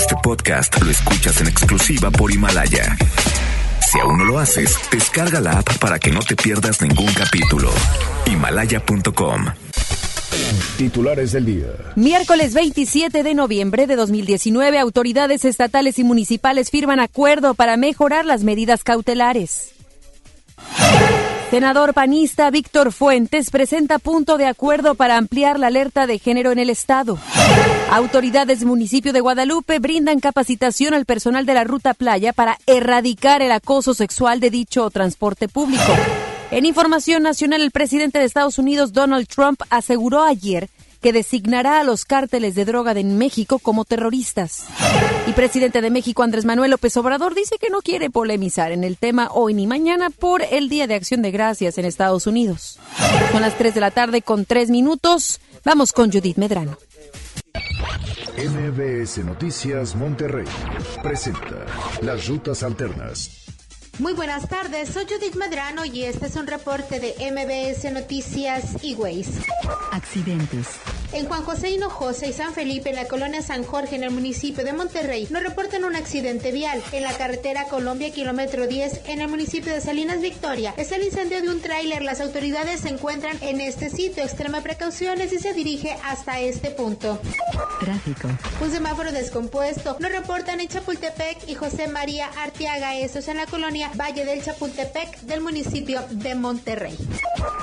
Este podcast lo escuchas en exclusiva por Himalaya. Si aún no lo haces, descarga la app para que no te pierdas ningún capítulo. Himalaya.com. Titulares del día. Miércoles 27 de noviembre de 2019, autoridades estatales y municipales firman acuerdo para mejorar las medidas cautelares. Senador panista Víctor Fuentes presenta punto de acuerdo para ampliar la alerta de género en el estado. Autoridades municipio de Guadalupe brindan capacitación al personal de la ruta playa para erradicar el acoso sexual de dicho transporte público. En información nacional, el presidente de Estados Unidos, Donald Trump, aseguró ayer que designará a los cárteles de droga de México como terroristas. Y presidente de México, Andrés Manuel López Obrador, dice que no quiere polemizar en el tema hoy ni mañana por el Día de Acción de Gracias en Estados Unidos. Son las 3 de la tarde con 3 minutos. Vamos con Judith Medrano. MBS Noticias Monterrey presenta Las Rutas Alternas. Muy buenas tardes, soy Judith Medrano y este es un reporte de MBS Noticias y Accidentes. En Juan José Hinojosa y San Felipe, en la colonia San Jorge, en el municipio de Monterrey, nos reportan un accidente vial. En la carretera Colombia, kilómetro 10, en el municipio de Salinas Victoria, es el incendio de un tráiler. Las autoridades se encuentran en este sitio. Extrema precauciones y se dirige hasta este punto. Tráfico. Un semáforo descompuesto. Nos reportan en Chapultepec y José María Arteaga, estos en la colonia Valle del Chapultepec del municipio de Monterrey.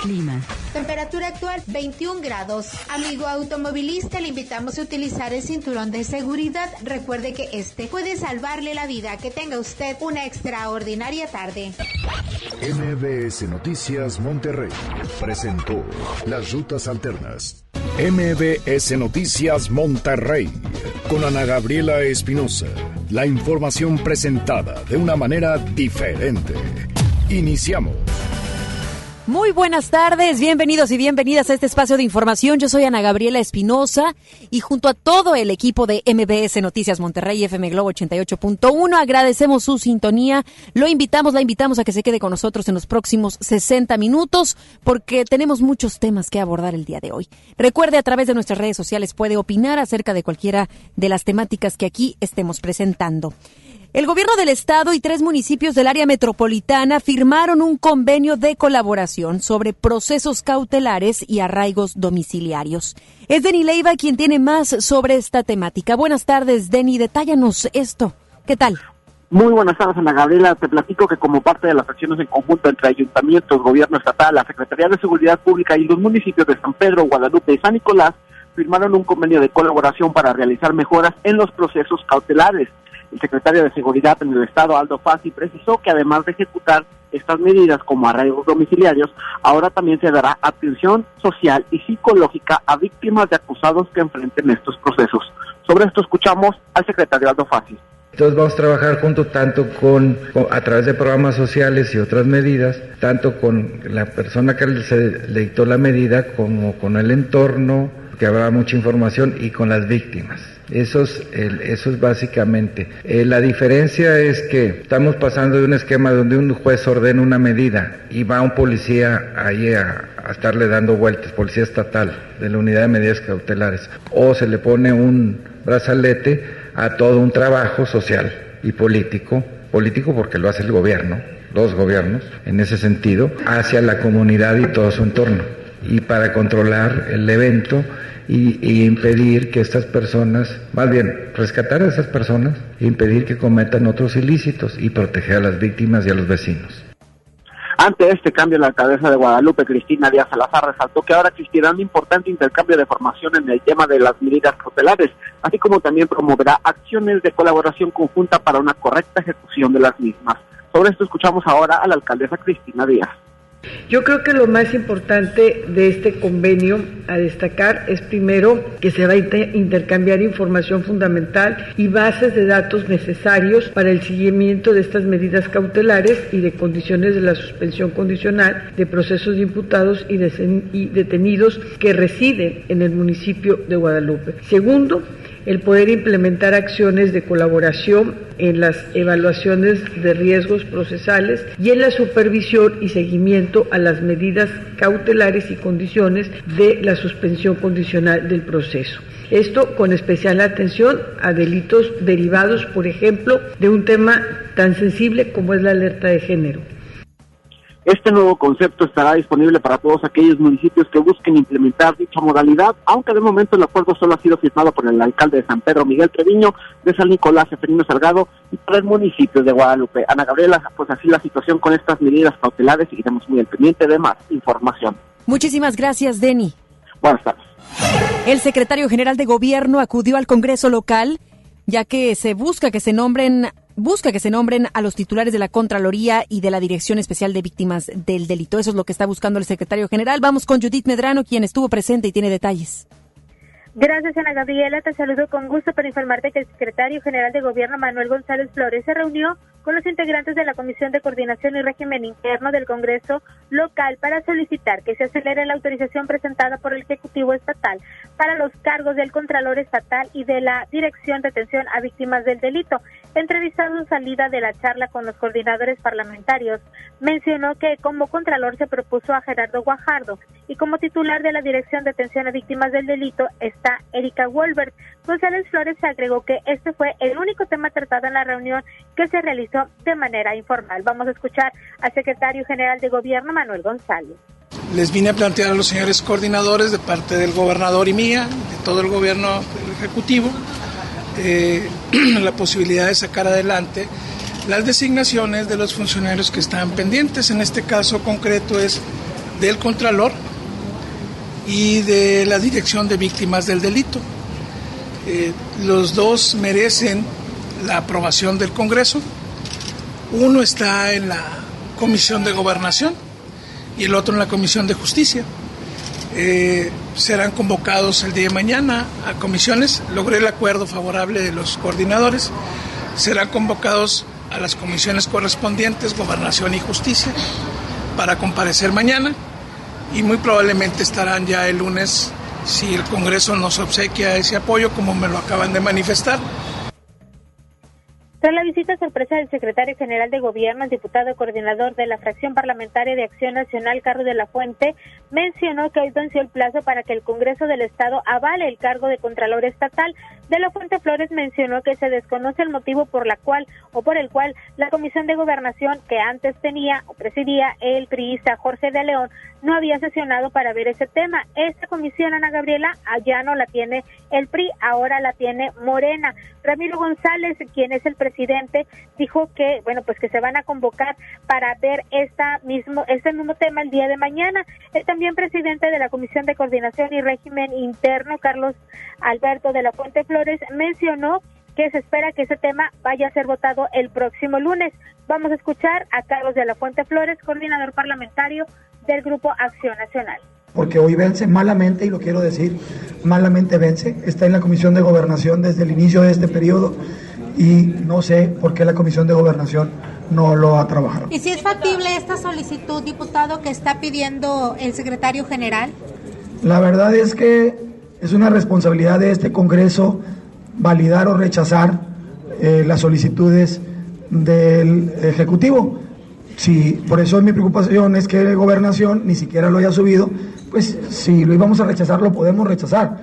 Clima. Temperatura actual 21 grados. Amigo automovilista, le invitamos a utilizar el cinturón de seguridad. Recuerde que este puede salvarle la vida. Que tenga usted una extraordinaria tarde. MBS Noticias Monterrey presentó Las Rutas Alternas. MBS Noticias Monterrey con Ana Gabriela Espinosa. La información presentada de una manera diferente. Iniciamos. Muy buenas tardes, bienvenidos y bienvenidas a este espacio de información. Yo soy Ana Gabriela Espinosa y junto a todo el equipo de MBS Noticias Monterrey FM Globo 88.1 agradecemos su sintonía. Lo invitamos, la invitamos a que se quede con nosotros en los próximos 60 minutos porque tenemos muchos temas que abordar el día de hoy. Recuerde a través de nuestras redes sociales puede opinar acerca de cualquiera de las temáticas que aquí estemos presentando. El gobierno del estado y tres municipios del área metropolitana firmaron un convenio de colaboración sobre procesos cautelares y arraigos domiciliarios. Es Denny Leiva quien tiene más sobre esta temática. Buenas tardes, Denny. Detállanos esto. ¿Qué tal? Muy buenas tardes, Ana Gabriela. Te platico que como parte de las acciones en conjunto entre ayuntamientos, gobierno estatal, la Secretaría de Seguridad Pública y los municipios de San Pedro, Guadalupe y San Nicolás, firmaron un convenio de colaboración para realizar mejoras en los procesos cautelares. El secretario de Seguridad en el Estado, Aldo Fassi, precisó que además de ejecutar estas medidas como arraigos domiciliarios, ahora también se dará atención social y psicológica a víctimas de acusados que enfrenten estos procesos. Sobre esto escuchamos al secretario Aldo Fassi. Entonces vamos a trabajar junto tanto con, a través de programas sociales y otras medidas, tanto con la persona que se le dictó la medida como con el entorno, que habrá mucha información y con las víctimas. Eso es, eso es básicamente. Eh, la diferencia es que estamos pasando de un esquema donde un juez ordena una medida y va un policía ahí a, a estarle dando vueltas, policía estatal de la unidad de medidas cautelares, o se le pone un brazalete a todo un trabajo social y político, político porque lo hace el gobierno, los gobiernos, en ese sentido, hacia la comunidad y todo su entorno. Y para controlar el evento y, impedir que estas personas, más bien rescatar a esas personas e impedir que cometan otros ilícitos y proteger a las víctimas y a los vecinos. Ante este cambio, la alcaldesa de Guadalupe, Cristina Díaz Salazar, resaltó que ahora existirá un importante intercambio de formación en el tema de las medidas cautelares, así como también promoverá acciones de colaboración conjunta para una correcta ejecución de las mismas. Sobre esto escuchamos ahora a la alcaldesa Cristina Díaz. Yo creo que lo más importante de este convenio a destacar es primero que se va a intercambiar información fundamental y bases de datos necesarios para el seguimiento de estas medidas cautelares y de condiciones de la suspensión condicional de procesos de imputados y, detenidos que residen en el municipio de Guadalupe. Segundo, el poder implementar acciones de colaboración en las evaluaciones de riesgos procesales y en la supervisión y seguimiento a las medidas cautelares y condiciones de la suspensión condicional del proceso. Esto con especial atención a delitos derivados, por ejemplo, de un tema tan sensible como es la alerta de género. Este nuevo concepto estará disponible para todos aquellos municipios que busquen implementar dicha modalidad, aunque de momento el acuerdo solo ha sido firmado por el alcalde de San Pedro, Miguel Treviño, de San Nicolás, Seferino Salgado, y por el municipio de Guadalupe. Ana Gabriela, pues así la situación con estas medidas cautelares, y seguiremos muy al pendiente de más información. Muchísimas gracias, Denny. Buenas tardes. El secretario general de Gobierno acudió al Congreso local, ya que se busca que se nombren busca que se nombren a los titulares de la Contraloría y de la Dirección Especial de Víctimas del Delito. Eso es lo que está buscando el secretario general. Vamos con Judith Medrano, quien estuvo presente y tiene detalles. Gracias, Ana Gabriela. Te saludo con gusto para informarte que el secretario general de Gobierno, Manuel González Flores, se reunió con los integrantes de la Comisión de Coordinación y Régimen Interno del Congreso local para solicitar que se acelere la autorización presentada por el Ejecutivo Estatal para los cargos del Contralor Estatal y de la Dirección de Atención a Víctimas del Delito. Entrevistado en salida de la charla con los coordinadores parlamentarios, mencionó que como Contralor se propuso a Gerardo Guajardo y como titular de la Dirección de Atención a Víctimas del Delito está Erika Wolbert. González Flores agregó que este fue el único tema tratado en la reunión que se realizó de manera informal. Vamos a escuchar al secretario general de Gobierno, Manuel González. Les vine a plantear a los señores coordinadores de parte del gobernador y mía, de todo el gobierno ejecutivo, eh, la posibilidad de sacar adelante las designaciones de los funcionarios que están pendientes. En este caso concreto es del Contralor y de la Dirección de Víctimas del Delito. Eh, los dos merecen la aprobación del Congreso. Uno está en la Comisión de Gobernación y el otro en la Comisión de Justicia. Eh, serán convocados el día de mañana a comisiones. Logré el acuerdo favorable de los coordinadores. Serán convocados a las comisiones correspondientes, Gobernación y Justicia, para comparecer mañana y muy probablemente estarán ya el lunes si el Congreso nos obsequia ese apoyo, como me lo acaban de manifestar. Tras la visita sorpresa del secretario general de Gobierno, el diputado coordinador de la fracción parlamentaria de Acción Nacional, Carlos de la Fuente, mencionó que hoy venció el plazo para que el Congreso del Estado avale el cargo de Contralor Estatal. De la Fuente Flores mencionó que se desconoce el motivo por la cual o por el cual la Comisión de Gobernación que antes tenía o presidía el priista Jorge de León no había sesionado para ver ese tema. Esta comisión, Ana Gabriela, allá no la tiene el PRI, ahora la tiene Morena. Ramiro González, quien es el presidente, dijo que, bueno, pues que se van a convocar para ver esta mismo, este mismo tema el día de mañana. El también presidente de la Comisión de Coordinación y Régimen Interno, Carlos Alberto de la Fuente Flores, mencionó que se espera que ese tema vaya a ser votado el próximo lunes. Vamos a escuchar a Carlos de la Fuente Flores, coordinador parlamentario del Grupo Acción Nacional. Porque hoy vence malamente, y lo quiero decir, malamente vence. Está en la Comisión de Gobernación desde el inicio de este periodo y no sé por qué la Comisión de Gobernación no lo ha trabajado. ¿Y si es factible esta solicitud, diputado, que está pidiendo el secretario general? La verdad es que es una responsabilidad de este Congreso validar o rechazar eh, las solicitudes del Ejecutivo. Si por eso mi preocupación es que gobernación ni siquiera lo haya subido, pues si lo íbamos a rechazar, lo podemos rechazar,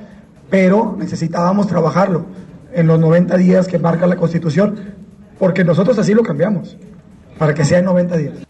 pero necesitábamos trabajarlo en los 90 días que marca la Constitución, porque nosotros así lo cambiamos, para que sea en 90 días.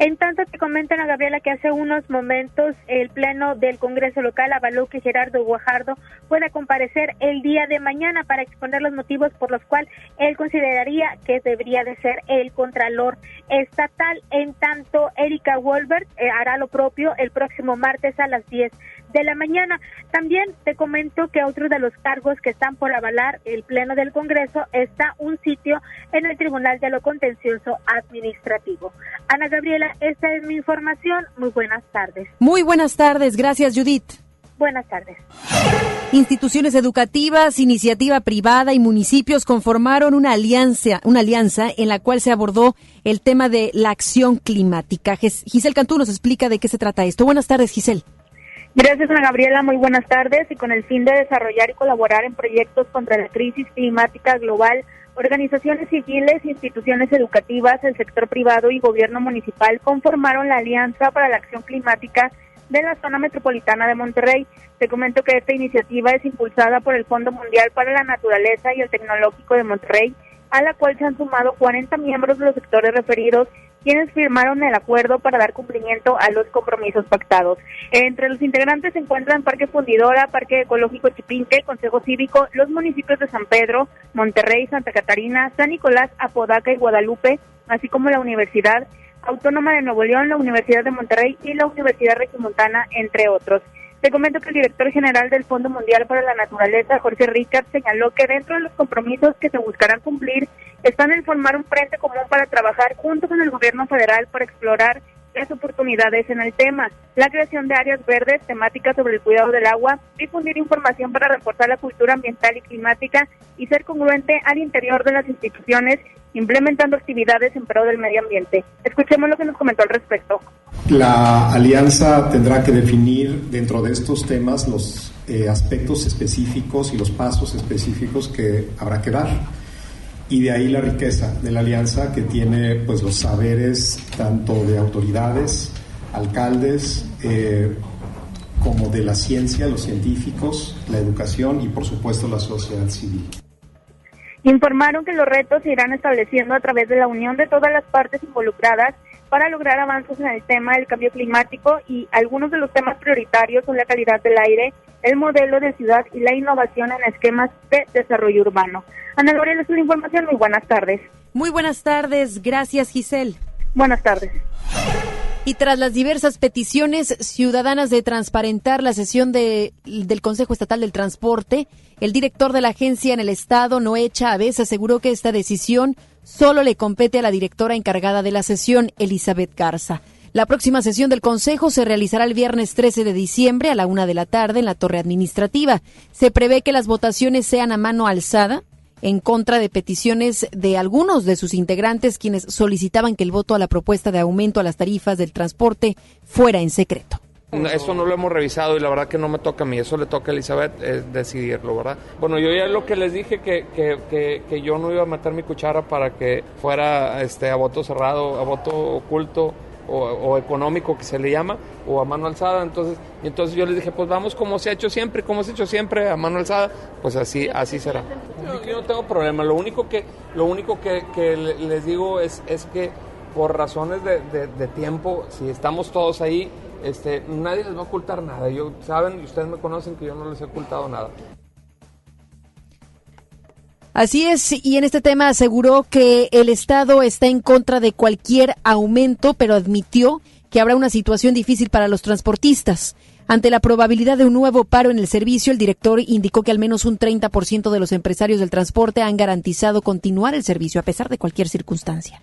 En tanto, te comentan a Gabriela que hace unos momentos el Pleno del Congreso Local avaló que Gerardo Guajardo pueda comparecer el día de mañana para exponer los motivos por los cuales él consideraría que debería de ser el Contralor Estatal. En tanto, Erika Wolbert eh, hará lo propio el próximo martes a las 10 de la mañana. También te comento que otro de los cargos que están por avalar el Pleno del Congreso está un sitio en el Tribunal de lo Contencioso Administrativo. Ana Gabriela, esta es mi información. Muy buenas tardes. Muy buenas tardes. Gracias, Judith. Buenas tardes. Instituciones educativas, iniciativa privada y municipios conformaron una alianza, una alianza en la cual se abordó el tema de la acción climática. Giselle Cantú nos explica de qué se trata esto. Buenas tardes, Giselle. Gracias, Ana Gabriela. Muy buenas tardes. Y con el fin de desarrollar y colaborar en proyectos contra la crisis climática global, organizaciones civiles, instituciones educativas, el sector privado y gobierno municipal conformaron la Alianza para la Acción Climática de la zona metropolitana de Monterrey. Te comento que esta iniciativa es impulsada por el Fondo Mundial para la Naturaleza y el Tecnológico de Monterrey, a la cual se han sumado 40 miembros de los sectores referidos quienes firmaron el acuerdo para dar cumplimiento a los compromisos pactados. Entre los integrantes se encuentran Parque Fundidora, Parque Ecológico Chipinque, Consejo Cívico, los municipios de San Pedro, Monterrey, Santa Catarina, San Nicolás, Apodaca y Guadalupe, así como la Universidad Autónoma de Nuevo León, la Universidad de Monterrey y la Universidad Regimontana, entre otros. Te comento que el director general del Fondo Mundial para la Naturaleza, Jorge Ricard, señaló que dentro de los compromisos que se buscarán cumplir están en formar un frente común para trabajar junto con el gobierno federal para explorar las oportunidades en el tema, la creación de áreas verdes, temáticas sobre el cuidado del agua, difundir información para reforzar la cultura ambiental y climática y ser congruente al interior de las instituciones, implementando actividades en pro del medio ambiente. Escuchemos lo que nos comentó al respecto. La alianza tendrá que definir dentro de estos temas los eh, aspectos específicos y los pasos específicos que habrá que dar y de ahí la riqueza de la alianza que tiene pues los saberes tanto de autoridades, alcaldes, eh, como de la ciencia, los científicos, la educación y por supuesto la sociedad civil. Informaron que los retos se irán estableciendo a través de la unión de todas las partes involucradas para lograr avances en el tema del cambio climático y algunos de los temas prioritarios son la calidad del aire, el modelo de ciudad y la innovación en esquemas de desarrollo urbano. Ana Lorena, es una información. Muy buenas tardes. Muy buenas tardes. Gracias, Giselle. Buenas tardes. Y tras las diversas peticiones ciudadanas de transparentar la sesión de, del Consejo Estatal del Transporte, el director de la agencia en el Estado, Noé Chávez, aseguró que esta decisión solo le compete a la directora encargada de la sesión, Elizabeth Garza. La próxima sesión del Consejo se realizará el viernes 13 de diciembre a la una de la tarde en la torre administrativa. Se prevé que las votaciones sean a mano alzada en contra de peticiones de algunos de sus integrantes quienes solicitaban que el voto a la propuesta de aumento a las tarifas del transporte fuera en secreto. Eso no lo hemos revisado y la verdad que no me toca a mí, eso le toca a Elizabeth eh, decidirlo, ¿verdad? Bueno, yo ya lo que les dije que, que, que, yo no iba a meter mi cuchara para que fuera este, a voto cerrado, a voto oculto o, económico que se le llama, o a mano alzada. Entonces, entonces yo les dije, pues vamos como se ha hecho siempre, como se ha hecho siempre, a mano alzada, pues así, así será. Yo no tengo problema, lo único que, lo único que, que les digo es, es que por razones de, de tiempo, si estamos todos ahí, este, nadie les va a ocultar nada. Yo, saben, y ustedes me conocen que yo no les he ocultado nada. Así es, y en este tema aseguró que el Estado está en contra de cualquier aumento, pero admitió que habrá una situación difícil para los transportistas. Ante la probabilidad de un nuevo paro en el servicio, el director indicó que al menos un 30% de los empresarios del transporte han garantizado continuar el servicio a pesar de cualquier circunstancia.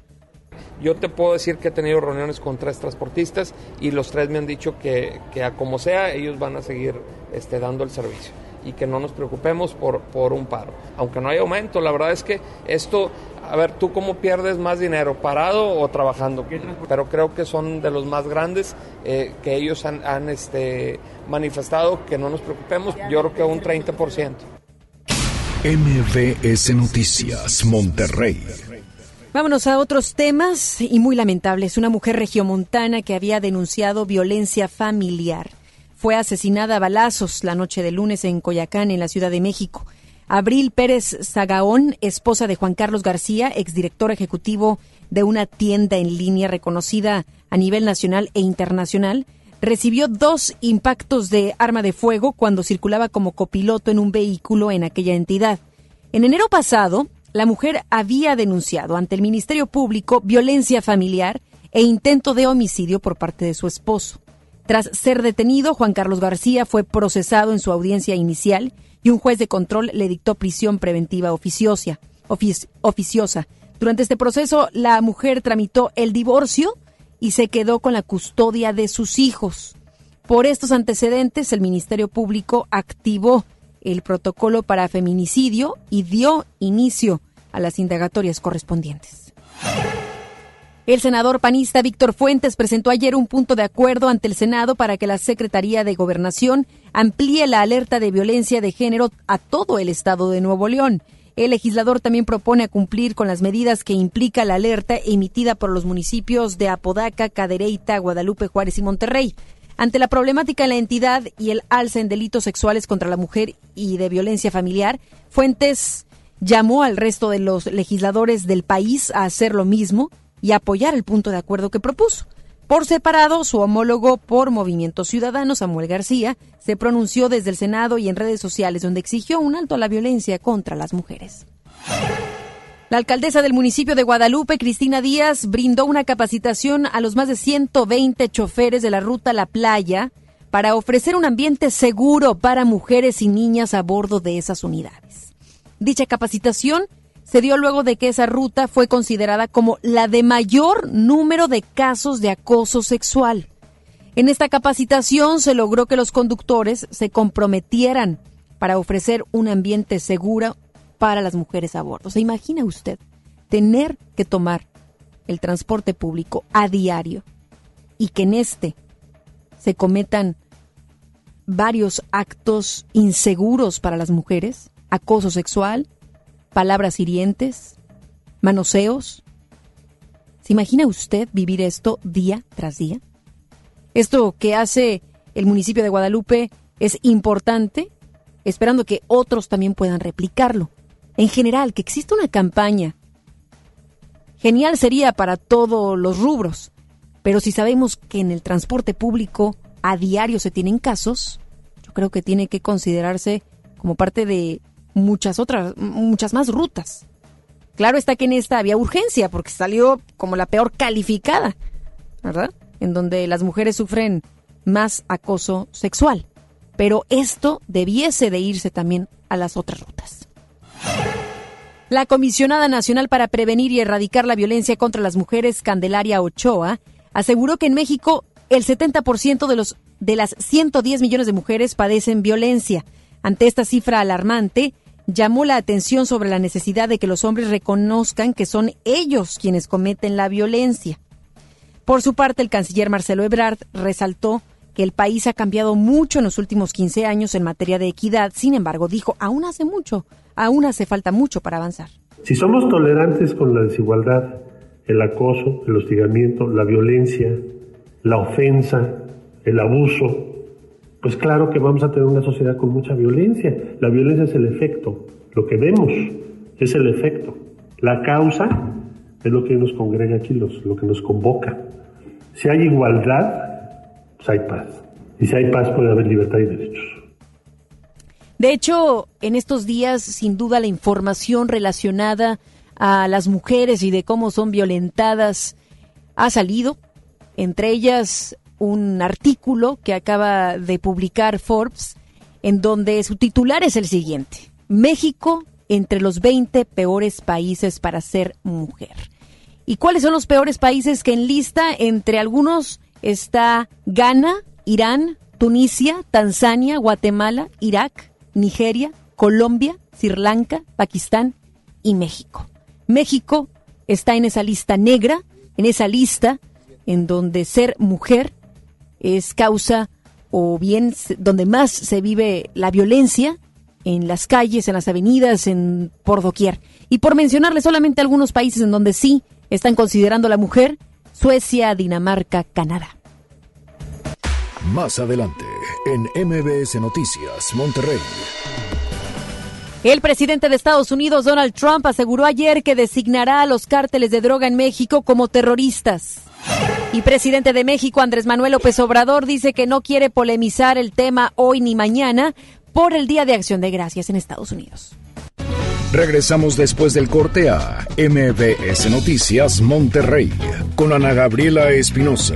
Yo te puedo decir que he tenido reuniones con tres transportistas y los tres me han dicho que, que a como sea ellos van a seguir este, dando el servicio y que no nos preocupemos por, por un paro. Aunque no hay aumento, la verdad es que esto, a ver, ¿tú cómo pierdes más dinero, parado o trabajando? Pero creo que son de los más grandes eh, que ellos han, han este, manifestado que no nos preocupemos, yo creo que un 30%. MVS Noticias, Monterrey. Vámonos a otros temas y muy lamentables. Una mujer regiomontana que había denunciado violencia familiar fue asesinada a balazos la noche de lunes en Coyacán, en la Ciudad de México. Abril Pérez Zagaón, esposa de Juan Carlos García, exdirector ejecutivo de una tienda en línea reconocida a nivel nacional e internacional, recibió dos impactos de arma de fuego cuando circulaba como copiloto en un vehículo en aquella entidad. En enero pasado, la mujer había denunciado ante el Ministerio Público violencia familiar e intento de homicidio por parte de su esposo. Tras ser detenido, Juan Carlos García fue procesado en su audiencia inicial y un juez de control le dictó prisión preventiva oficiosa. oficiosa. Durante este proceso, la mujer tramitó el divorcio y se quedó con la custodia de sus hijos. Por estos antecedentes, el Ministerio Público activó el protocolo para feminicidio y dio inicio a las indagatorias correspondientes. El senador panista Víctor Fuentes presentó ayer un punto de acuerdo ante el Senado para que la Secretaría de Gobernación amplíe la alerta de violencia de género a todo el estado de Nuevo León. El legislador también propone cumplir con las medidas que implica la alerta emitida por los municipios de Apodaca, Cadereyta, Guadalupe, Juárez y Monterrey. Ante la problemática en la entidad y el alza en delitos sexuales contra la mujer y de violencia familiar, Fuentes llamó al resto de los legisladores del país a hacer lo mismo y apoyar el punto de acuerdo que propuso. Por separado, su homólogo por Movimiento Ciudadano, Samuel García, se pronunció desde el Senado y en redes sociales donde exigió un alto a la violencia contra las mujeres. La alcaldesa del municipio de Guadalupe, Cristina Díaz, brindó una capacitación a los más de 120 choferes de la ruta La Playa para ofrecer un ambiente seguro para mujeres y niñas a bordo de esas unidades. Dicha capacitación se dio luego de que esa ruta fue considerada como la de mayor número de casos de acoso sexual. En esta capacitación se logró que los conductores se comprometieran para ofrecer un ambiente seguro para las mujeres a bordo. ¿Se imagina usted tener que tomar el transporte público a diario y que en este se cometan varios actos inseguros para las mujeres? Acoso sexual, palabras hirientes, manoseos. ¿Se imagina usted vivir esto día tras día? Esto que hace el municipio de Guadalupe es importante, esperando que otros también puedan replicarlo. En general, que exista una campaña. Genial sería para todos los rubros, pero si sabemos que en el transporte público a diario se tienen casos, yo creo que tiene que considerarse como parte de muchas otras, muchas más rutas. Claro está que en esta había urgencia porque salió como la peor calificada, ¿verdad? En donde las mujeres sufren más acoso sexual. Pero esto debiese de irse también a las otras rutas. La comisionada nacional para prevenir y erradicar la violencia contra las mujeres, Candelaria Ochoa, aseguró que en México el 70% de los de las 110 millones de mujeres padecen violencia. Ante esta cifra alarmante, llamó la atención sobre la necesidad de que los hombres reconozcan que son ellos quienes cometen la violencia. Por su parte, el canciller Marcelo Ebrard resaltó que el país ha cambiado mucho en los últimos 15 años en materia de equidad. Sin embargo, dijo, aún hace mucho, aún hace falta mucho para avanzar. Si somos tolerantes con la desigualdad, el acoso, el hostigamiento, la violencia, la ofensa, el abuso, pues claro que vamos a tener una sociedad con mucha violencia. La violencia es el efecto, lo que vemos es el efecto. La causa es lo que nos congrega aquí, lo que nos convoca. Si hay igualdad, pues hay paz. Y si hay paz puede haber libertad y derechos. De hecho, en estos días, sin duda, la información relacionada a las mujeres y de cómo son violentadas ha salido. Entre ellas, un artículo que acaba de publicar Forbes, en donde su titular es el siguiente. México entre los 20 peores países para ser mujer. ¿Y cuáles son los peores países que enlista? Entre algunos está Ghana, Irán, Tunisia, Tanzania, Guatemala, Irak, Nigeria, Colombia, Sri Lanka, Pakistán y México. México está en esa lista negra, en esa lista en donde ser mujer es causa o bien donde más se vive la violencia en las calles, en las avenidas, en por doquier. Y por mencionarle solamente algunos países en donde sí están considerando a la mujer, Suecia, Dinamarca, Canadá. Más adelante, en MBS Noticias, Monterrey. El presidente de Estados Unidos, Donald Trump, aseguró ayer que designará a los cárteles de droga en México como terroristas. Y presidente de México, Andrés Manuel López Obrador, dice que no quiere polemizar el tema hoy ni mañana por el Día de Acción de Gracias en Estados Unidos. Regresamos después del corte a MBS Noticias Monterrey con Ana Gabriela Espinosa.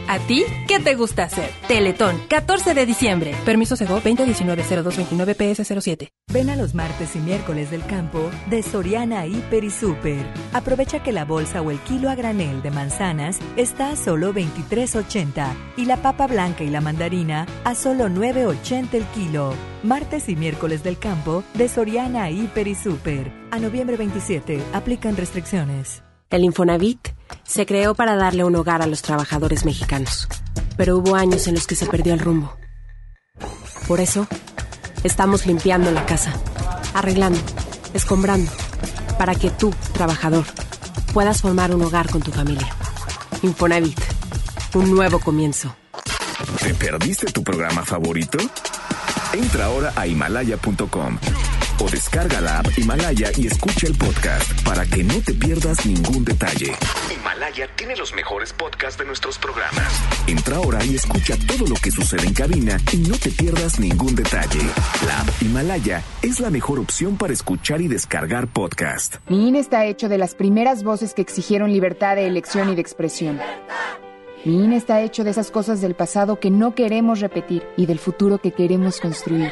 ¿A ti qué te gusta hacer? Teletón, 14 de diciembre. Permiso Sego 2019-0229 PS07. Ven a los martes y miércoles del campo de Soriana Hiper y Super. Aprovecha que la bolsa o el kilo a granel de manzanas está a solo 23.80 y la papa blanca y la mandarina a solo 9.80 el kilo. Martes y miércoles del campo de Soriana Hiper y Super. A noviembre 27 aplican restricciones. El Infonavit se creó para darle un hogar a los trabajadores mexicanos, pero hubo años en los que se perdió el rumbo. Por eso, estamos limpiando la casa, arreglando, escombrando, para que tú, trabajador, puedas formar un hogar con tu familia. Infonavit, un nuevo comienzo. ¿Te perdiste tu programa favorito? Entra ahora a himalaya.com o descarga la app Himalaya y escucha el podcast para que no te pierdas ningún detalle. Himalaya tiene los mejores podcasts de nuestros programas. Entra ahora y escucha todo lo que sucede en cabina y no te pierdas ningún detalle. La app Himalaya es la mejor opción para escuchar y descargar podcast. Mi INE está hecho de las primeras voces que exigieron libertad de elección y de expresión. Mi INE está hecho de esas cosas del pasado que no queremos repetir y del futuro que queremos construir.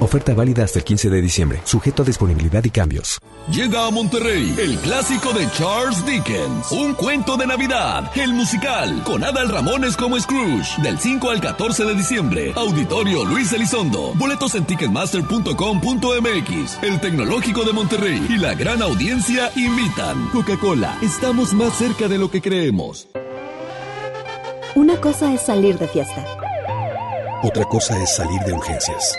Oferta válida hasta el 15 de diciembre, sujeto a disponibilidad y cambios. Llega a Monterrey el clásico de Charles Dickens, un cuento de Navidad, el musical, con Adal Ramones como Scrooge, del 5 al 14 de diciembre. Auditorio Luis Elizondo. Boletos en ticketmaster.com.mx. El Tecnológico de Monterrey y la gran audiencia invitan. Coca-Cola, estamos más cerca de lo que creemos. Una cosa es salir de fiesta. Otra cosa es salir de urgencias.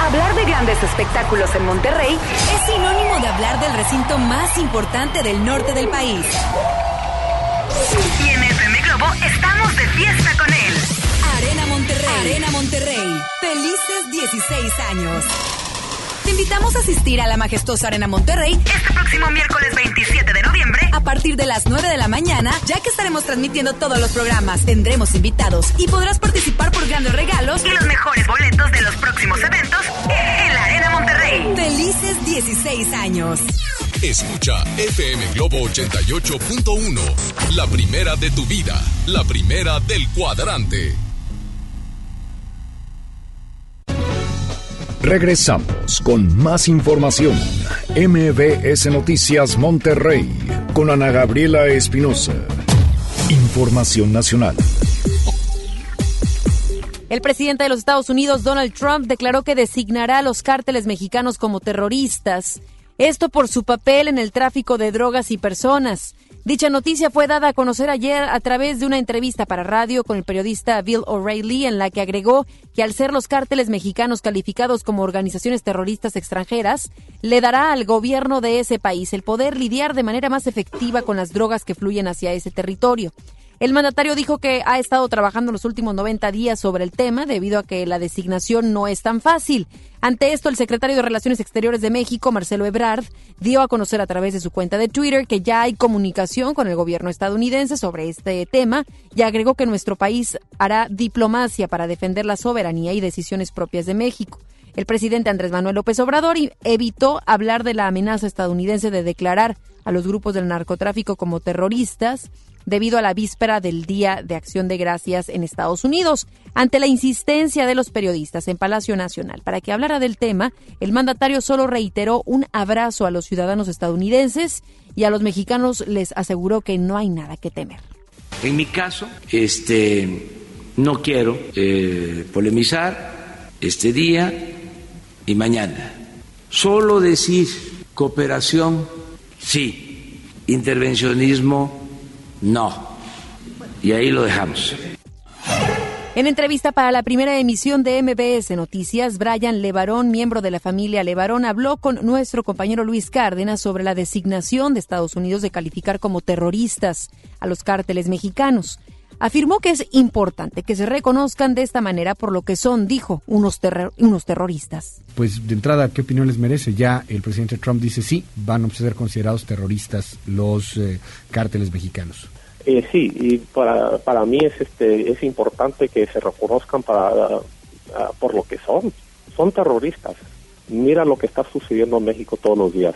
Hablar de grandes espectáculos en Monterrey es sinónimo de hablar del recinto más importante del norte del país. Y en FM Globo estamos de fiesta con él. Arena Monterrey. Arena Monterrey. Felices 16 años. Te invitamos a asistir a la majestuosa Arena Monterrey este próximo miércoles 27 de noviembre a partir de las 9 de la mañana, ya que estaremos transmitiendo todos los programas, tendremos invitados y podrás participar por grandes regalos y los mejores boletos próximos eventos en la Arena Monterrey. Felices 16 años. Escucha FM Globo 88.1, la primera de tu vida, la primera del cuadrante. Regresamos con más información. MBS Noticias Monterrey con Ana Gabriela Espinosa. Información nacional. El presidente de los Estados Unidos, Donald Trump, declaró que designará a los cárteles mexicanos como terroristas. Esto por su papel en el tráfico de drogas y personas. Dicha noticia fue dada a conocer ayer a través de una entrevista para radio con el periodista Bill O'Reilly, en la que agregó que al ser los cárteles mexicanos calificados como organizaciones terroristas extranjeras, le dará al gobierno de ese país el poder lidiar de manera más efectiva con las drogas que fluyen hacia ese territorio. El mandatario dijo que ha estado trabajando los últimos 90 días sobre el tema debido a que la designación no es tan fácil. Ante esto, el secretario de Relaciones Exteriores de México, Marcelo Ebrard, dio a conocer a través de su cuenta de Twitter que ya hay comunicación con el gobierno estadounidense sobre este tema y agregó que nuestro país hará diplomacia para defender la soberanía y decisiones propias de México. El presidente Andrés Manuel López Obrador evitó hablar de la amenaza estadounidense de declarar a los grupos del narcotráfico como terroristas debido a la víspera del Día de Acción de Gracias en Estados Unidos. Ante la insistencia de los periodistas en Palacio Nacional para que hablara del tema, el mandatario solo reiteró un abrazo a los ciudadanos estadounidenses y a los mexicanos les aseguró que no hay nada que temer. En mi caso, este, no quiero eh, polemizar este día y mañana. Solo decir cooperación, sí, intervencionismo, no. Y ahí lo dejamos. En entrevista para la primera emisión de MBS Noticias, Brian Levarón, miembro de la familia Levarón, habló con nuestro compañero Luis Cárdenas sobre la designación de Estados Unidos de calificar como terroristas a los cárteles mexicanos. Afirmó que es importante que se reconozcan de esta manera por lo que son, dijo, unos, unos terroristas. Pues de entrada, ¿qué opinión les merece? Ya el presidente Trump dice sí, van a ser considerados terroristas los eh, cárteles mexicanos. Eh, sí, y para, para mí es este es importante que se reconozcan para por lo que son. Son terroristas. Mira lo que está sucediendo en México todos los días.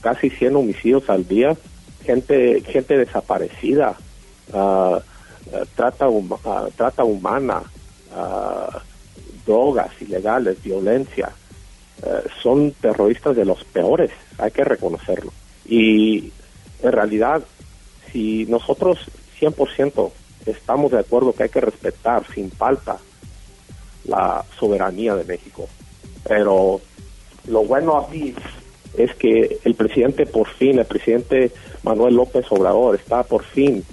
Casi 100 homicidios al día, gente gente desaparecida. Uh, eh, trata, ah, trata humana, uh, drogas ilegales, violencia. Eh, son terroristas de los peores, hay que reconocerlo. Y en realidad, si nosotros 100% estamos de acuerdo que hay que respetar sin falta la soberanía de México, pero lo bueno aquí es que el presidente por fin, el presidente Manuel López Obrador está por fin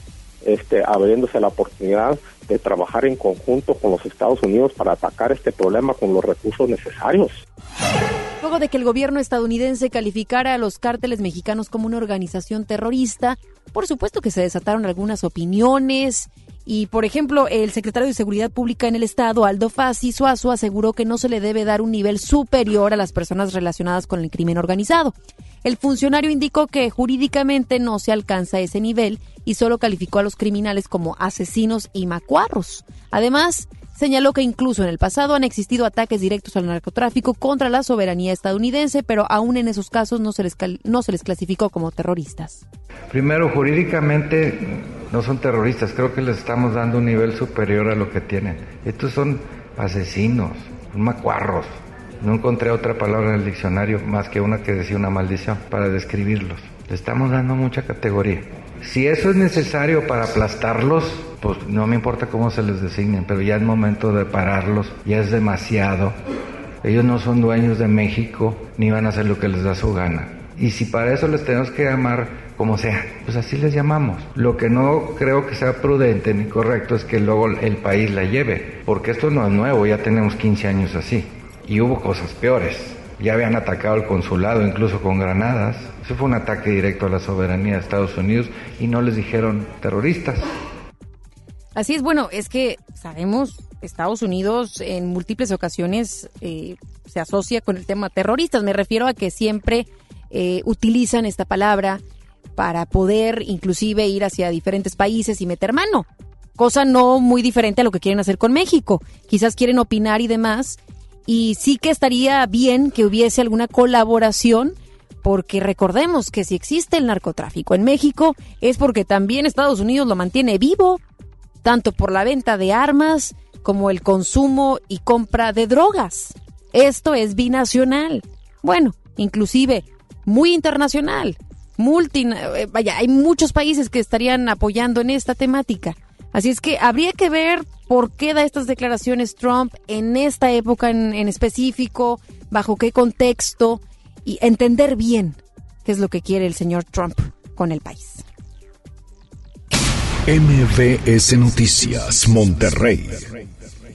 este, abriéndose la oportunidad de trabajar en conjunto con los Estados Unidos para atacar este problema con los recursos necesarios. Luego de que el gobierno estadounidense calificara a los cárteles mexicanos como una organización terrorista, por supuesto que se desataron algunas opiniones y, por ejemplo, el secretario de Seguridad Pública en el Estado, Aldo Fassi Suazo, aseguró que no se le debe dar un nivel superior a las personas relacionadas con el crimen organizado. El funcionario indicó que jurídicamente no se alcanza ese nivel y solo calificó a los criminales como asesinos y macuarros. Además, señaló que incluso en el pasado han existido ataques directos al narcotráfico contra la soberanía estadounidense, pero aún en esos casos no se les, no se les clasificó como terroristas. Primero, jurídicamente no son terroristas, creo que les estamos dando un nivel superior a lo que tienen. Estos son asesinos, macuarros, no encontré otra palabra en el diccionario más que una que decía una maldición para describirlos. Le estamos dando mucha categoría. Si eso es necesario para aplastarlos, pues no me importa cómo se les designen, pero ya es momento de pararlos, ya es demasiado. Ellos no son dueños de México ni van a hacer lo que les da su gana. Y si para eso les tenemos que llamar como sea, pues así les llamamos. Lo que no creo que sea prudente ni correcto es que luego el país la lleve, porque esto no es nuevo, ya tenemos 15 años así y hubo cosas peores. Ya habían atacado el consulado incluso con granadas. Eso fue un ataque directo a la soberanía de Estados Unidos y no les dijeron terroristas. Así es, bueno, es que sabemos, Estados Unidos en múltiples ocasiones eh, se asocia con el tema terroristas. Me refiero a que siempre eh, utilizan esta palabra para poder inclusive ir hacia diferentes países y meter mano. Cosa no muy diferente a lo que quieren hacer con México. Quizás quieren opinar y demás, y sí que estaría bien que hubiese alguna colaboración porque recordemos que si existe el narcotráfico en México es porque también Estados Unidos lo mantiene vivo, tanto por la venta de armas como el consumo y compra de drogas. Esto es binacional. Bueno, inclusive muy internacional. Multi, eh, vaya, hay muchos países que estarían apoyando en esta temática. Así es que habría que ver por qué da estas declaraciones Trump en esta época en, específico, bajo qué contexto y entender bien qué es lo que quiere el señor Trump con el país. MVS Noticias Monterrey.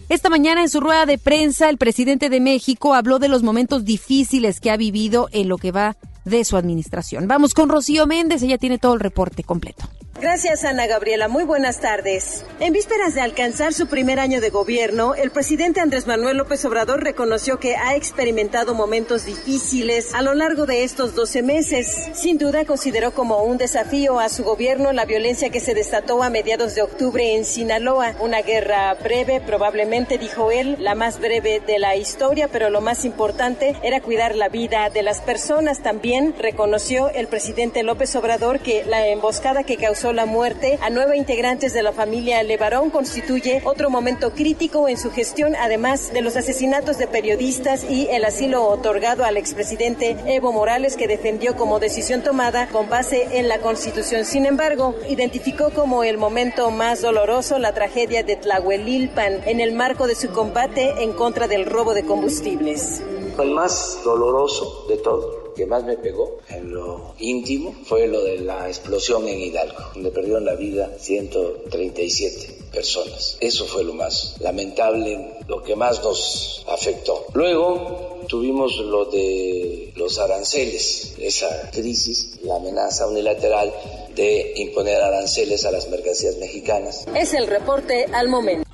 Esta mañana en su rueda de prensa el presidente de México habló de los momentos difíciles que ha vivido en lo que va de su administración. Vamos con Rocío Méndez, ella tiene todo el reporte completo. Gracias, Ana Gabriela. Muy buenas tardes. En vísperas de alcanzar su primer año de gobierno, el presidente Andrés Manuel López Obrador reconoció que ha experimentado momentos difíciles a lo largo de estos 12 meses. Sin duda, consideró como un desafío a su gobierno la violencia que se desató a mediados de octubre en Sinaloa. Una guerra breve, probablemente, dijo él, la más breve de la historia, pero lo más importante era cuidar la vida de las personas. También reconoció el presidente López Obrador que la emboscada que causó la muerte a nueve integrantes de la familia Levarón constituye otro momento crítico en su gestión, además de los asesinatos de periodistas y el asilo otorgado al expresidente Evo Morales, que defendió como decisión tomada con base en la Constitución. Sin embargo, identificó como el momento más doloroso la tragedia de Tlahuelilpan en el marco de su combate en contra del robo de combustibles. El más doloroso de todo que más me pegó en lo íntimo fue lo de la explosión en Hidalgo, donde perdieron la vida 137 personas. Eso fue lo más lamentable, lo que más nos afectó. Luego tuvimos lo de los aranceles, esa crisis, la amenaza unilateral de imponer aranceles a las mercancías mexicanas. Es el reporte al momento.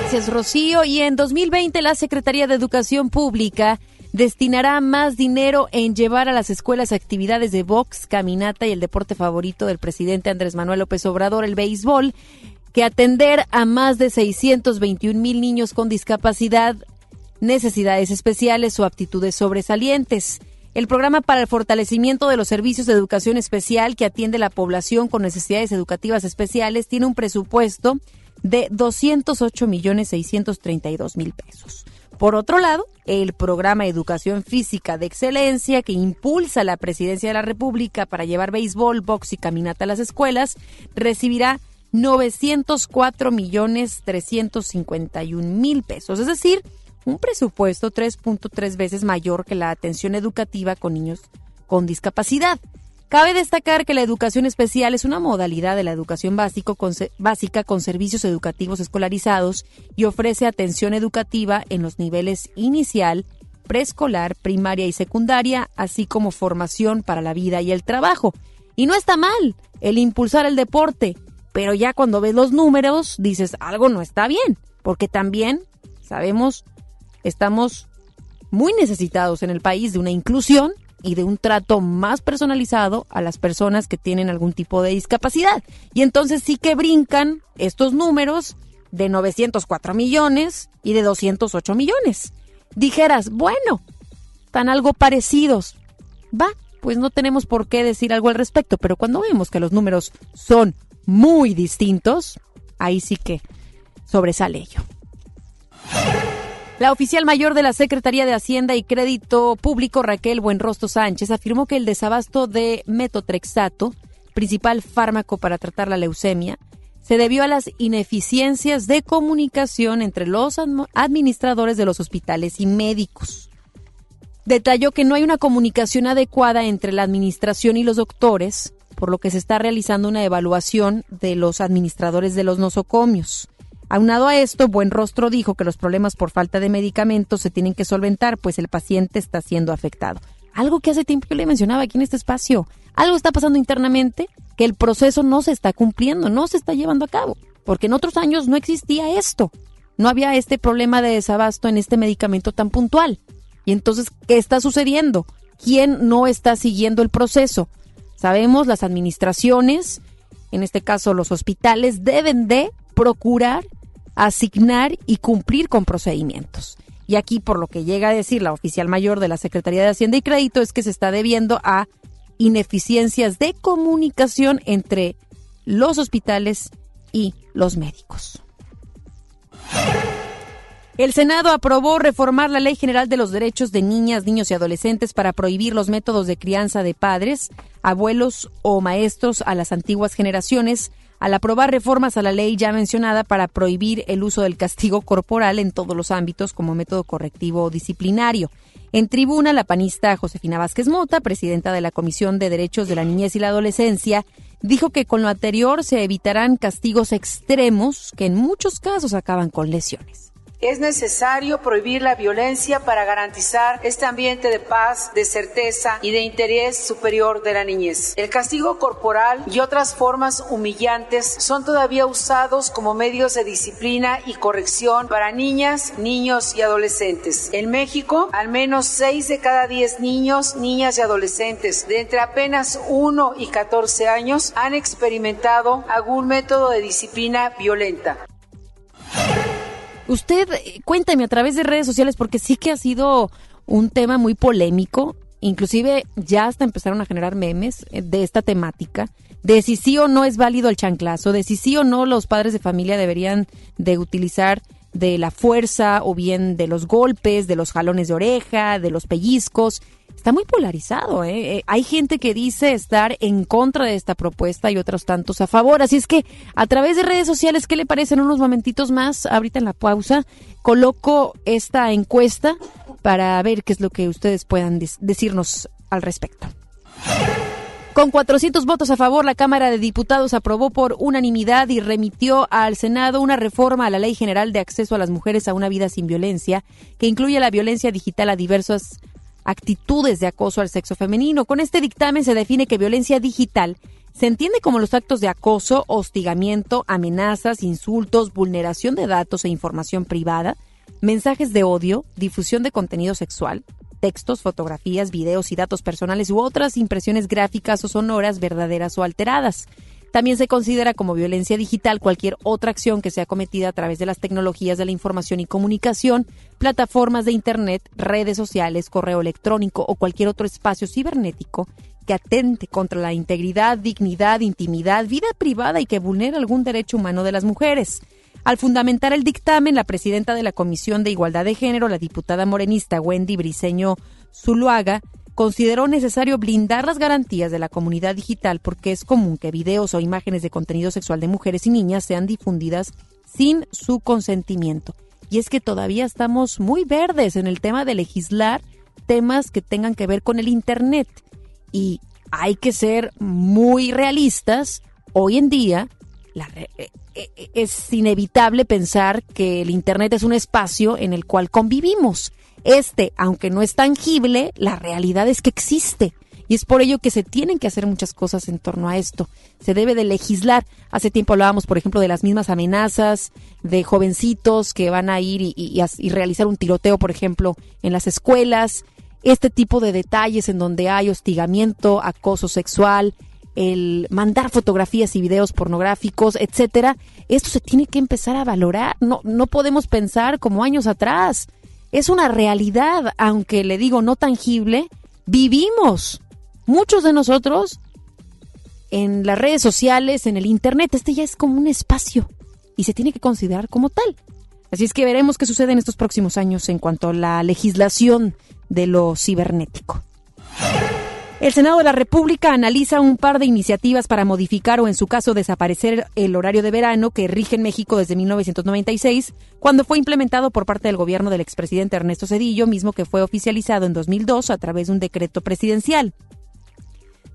Gracias, Rocío. Y en 2020 la Secretaría de Educación Pública destinará más dinero en llevar a las escuelas actividades de box, caminata y el deporte favorito del presidente Andrés Manuel López Obrador, el béisbol, que atender a más de 621 mil niños con discapacidad, necesidades especiales o aptitudes sobresalientes. El programa para el fortalecimiento de los servicios de educación especial que atiende la población con necesidades educativas especiales tiene un presupuesto de 208 millones 632 mil pesos. Por otro lado, el programa Educación Física de Excelencia, que impulsa la Presidencia de la República para llevar béisbol, box y caminata a las escuelas, recibirá 904 millones 351 mil pesos, es decir, un presupuesto 3.3 veces mayor que la atención educativa con niños con discapacidad. Cabe destacar que la educación especial es una modalidad de la educación básico básica con servicios educativos escolarizados y ofrece atención educativa en los niveles inicial, preescolar, primaria y secundaria, así como formación para la vida y el trabajo. Y no está mal el impulsar el deporte, pero ya cuando ves los números dices algo no está bien, porque también sabemos estamos muy necesitados en el país de una inclusión y de un trato más personalizado a las personas que tienen algún tipo de discapacidad. Y entonces sí que brincan estos números de 904 millones y de 208 millones. Dijeras, bueno, están algo parecidos. Va, pues no tenemos por qué decir algo al respecto, pero cuando vemos que los números son muy distintos, ahí sí que sobresale ello. La oficial mayor de la Secretaría de Hacienda y Crédito Público, Raquel Buenrostro Sánchez, afirmó que el desabasto de metotrexato, principal fármaco para tratar la leucemia, se debió a las ineficiencias de comunicación entre los administradores de los hospitales y médicos. Detalló que no hay una comunicación adecuada entre la administración y los doctores, por lo que se está realizando una evaluación de los administradores de los nosocomios. Aunado a esto, Buen Rostro dijo que los problemas por falta de medicamentos se tienen que solventar, pues el paciente está siendo afectado. Algo que hace tiempo yo le mencionaba aquí en este espacio. Algo está pasando internamente que el proceso no se está cumpliendo, no se está llevando a cabo. Porque en otros años no existía esto. No había este problema de desabasto en este medicamento tan puntual. Y entonces, ¿qué está sucediendo? ¿Quién no está siguiendo el proceso? Sabemos, las administraciones, en este caso los hospitales, deben de procurar asignar y cumplir con procedimientos. Y aquí, por lo que llega a decir la oficial mayor de la Secretaría de Hacienda y Crédito, es que se está debiendo a ineficiencias de comunicación entre los hospitales y los médicos. El Senado aprobó reformar la Ley General de los Derechos de Niñas, Niños y Adolescentes para prohibir los métodos de crianza de padres, abuelos o maestros a las antiguas generaciones al aprobar reformas a la ley ya mencionada para prohibir el uso del castigo corporal en todos los ámbitos como método correctivo o disciplinario. En tribuna, la panista Josefina Vázquez Mota, presidenta de la Comisión de Derechos de la Niñez y la Adolescencia, dijo que con lo anterior se evitarán castigos extremos que en muchos casos acaban con lesiones Es necesario prohibir la violencia para garantizar este ambiente de paz, de certeza y de interés superior de la niñez. El castigo corporal y otras formas humillantes son todavía usados como medios de disciplina y corrección para niñas, niños y adolescentes. En México, al menos 6 de cada 10 niños, niñas y adolescentes de entre apenas 1 y 14 años han experimentado algún método de disciplina violenta. Usted eh, cuéntame a través de redes sociales porque sí que ha sido un tema muy polémico, inclusive ya hasta empezaron a generar memes eh, de esta temática, de si sí o no es válido el chanclazo, de si sí o no los padres de familia deberían de utilizar de la fuerza o bien de los golpes, de los jalones de oreja, de los pellizcos está muy polarizado. ¿eh? ¿eh? Hay gente que dice estar en contra de esta propuesta y otros tantos a favor. Así es que a través de redes sociales, ¿qué le parecen unos momentitos más? Ahorita en la pausa coloco esta encuesta para ver qué es lo que ustedes puedan decirnos al respecto. Con 400 votos a favor, la Cámara de Diputados aprobó por unanimidad y remitió al Senado una reforma a la Ley General de Acceso a las Mujeres a una Vida sin Violencia, que incluye la violencia digital a diversas actitudes de acoso al sexo femenino. Con este dictamen se define que violencia digital se entiende como los actos de acoso, hostigamiento, amenazas, insultos, vulneración de datos e información privada, mensajes de odio, difusión de contenido sexual, textos, fotografías, videos y datos personales u otras impresiones gráficas o sonoras verdaderas o alteradas. También se considera como violencia digital cualquier otra acción que sea cometida a través de las tecnologías de la información y comunicación, plataformas de Internet, redes sociales, correo electrónico o cualquier otro espacio cibernético que atente contra la integridad, dignidad, intimidad, vida privada y que vulnere algún derecho humano de las mujeres. Al fundamentar el dictamen, la presidenta de la Comisión de Igualdad de Género, la diputada morenista Wendy Briceño Zuluaga, consideró necesario blindar las garantías de la comunidad digital porque es común que videos o imágenes de contenido sexual de mujeres y niñas sean difundidas sin su consentimiento. Y es que todavía estamos muy verdes en el tema de legislar temas que tengan que ver con el Internet. Y hay que ser muy realistas. Hoy en día eh, eh, es inevitable pensar que el Internet es un espacio en el cual convivimos este, aunque no es tangible, la realidad es que existe. Y es por ello que se tienen que hacer muchas cosas en torno a esto. Se debe de legislar. Hace tiempo hablábamos, por ejemplo, de las mismas amenazas de jovencitos que van a ir y, realizar un tiroteo, por ejemplo, en las escuelas. Este tipo de detalles en donde hay hostigamiento, acoso sexual, el mandar fotografías y videos pornográficos, etcétera. Esto se tiene que empezar a valorar. No, no podemos pensar como años atrás es una realidad, aunque le digo no tangible, vivimos. Muchos de nosotros en las redes sociales, en el Internet, este ya es como un espacio y se tiene que considerar como tal. Así es que veremos qué sucede en estos próximos años en cuanto a la legislación de lo cibernético. El Senado de la República analiza un par de iniciativas para modificar o en su caso desaparecer el horario de verano que rige en México desde 1996, cuando fue implementado por parte del gobierno del expresidente Ernesto Cedillo, mismo que fue oficializado en 2002 a través de un decreto presidencial.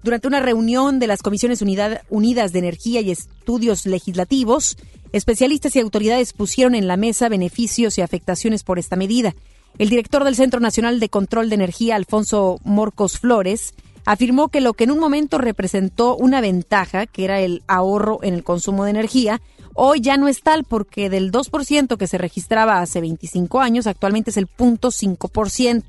Durante una reunión de las Comisiones Unidas de Energía y Estudios Legislativos, especialistas y autoridades pusieron en la mesa beneficios y afectaciones por esta medida. El director del Centro Nacional de Control de Energía, Alfonso Morcos Flores, afirmó que lo que en un momento representó una ventaja, que era el ahorro en el consumo de energía, hoy ya no es tal porque del 2% que se registraba hace 25 años, actualmente es el 0.5%,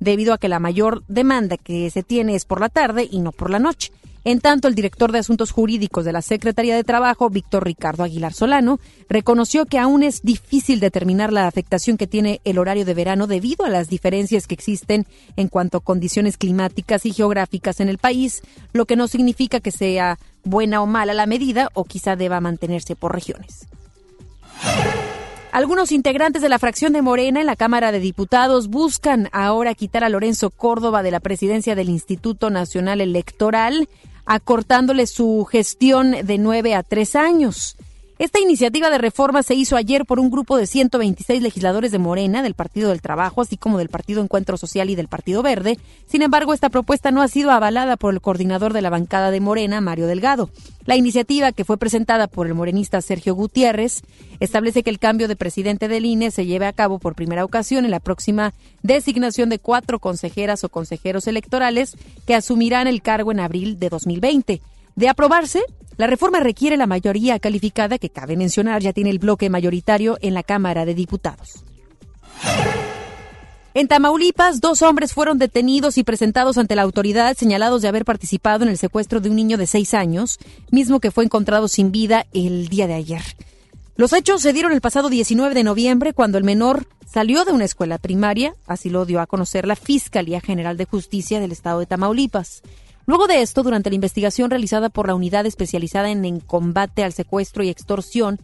debido a que la mayor demanda que se tiene es por la tarde y no por la noche. En tanto, el director de Asuntos Jurídicos de la Secretaría de Trabajo, Víctor Ricardo Aguilar Solano, reconoció que aún es difícil determinar la afectación que tiene el horario de verano debido a las diferencias que existen en cuanto a condiciones climáticas y geográficas en el país, lo que no significa que sea buena o mala la medida o quizá deba mantenerse por regiones. Algunos integrantes de la fracción de Morena en la Cámara de Diputados buscan ahora quitar a Lorenzo Córdoba de la presidencia del Instituto Nacional Electoral acortándole su gestión de nueve a tres años. Esta iniciativa de reforma se hizo ayer por un grupo de 126 legisladores de Morena, del Partido del Trabajo, así como del Partido Encuentro Social y del Partido Verde. Sin embargo, esta propuesta no ha sido avalada por el coordinador de la bancada de Morena, Mario Delgado. La iniciativa, que fue presentada por el morenista Sergio Gutiérrez, establece que el cambio de presidente del INE se lleve a cabo por primera ocasión en la próxima designación de cuatro consejeras o consejeros electorales que asumirán el cargo en abril de 2020. De aprobarse, la reforma requiere la mayoría calificada que cabe mencionar ya tiene el bloque mayoritario en la Cámara de Diputados. En Tamaulipas, dos hombres fueron detenidos y presentados ante la autoridad señalados de haber participado en el secuestro de un niño de seis años, mismo que fue encontrado sin vida el día de ayer. Los hechos se dieron el pasado 19 de noviembre cuando el menor salió de una escuela primaria, así lo dio a conocer la Fiscalía General de Justicia del Estado de Tamaulipas. Luego de esto, durante la investigación realizada por la unidad especializada en, combate al secuestro y extorsión,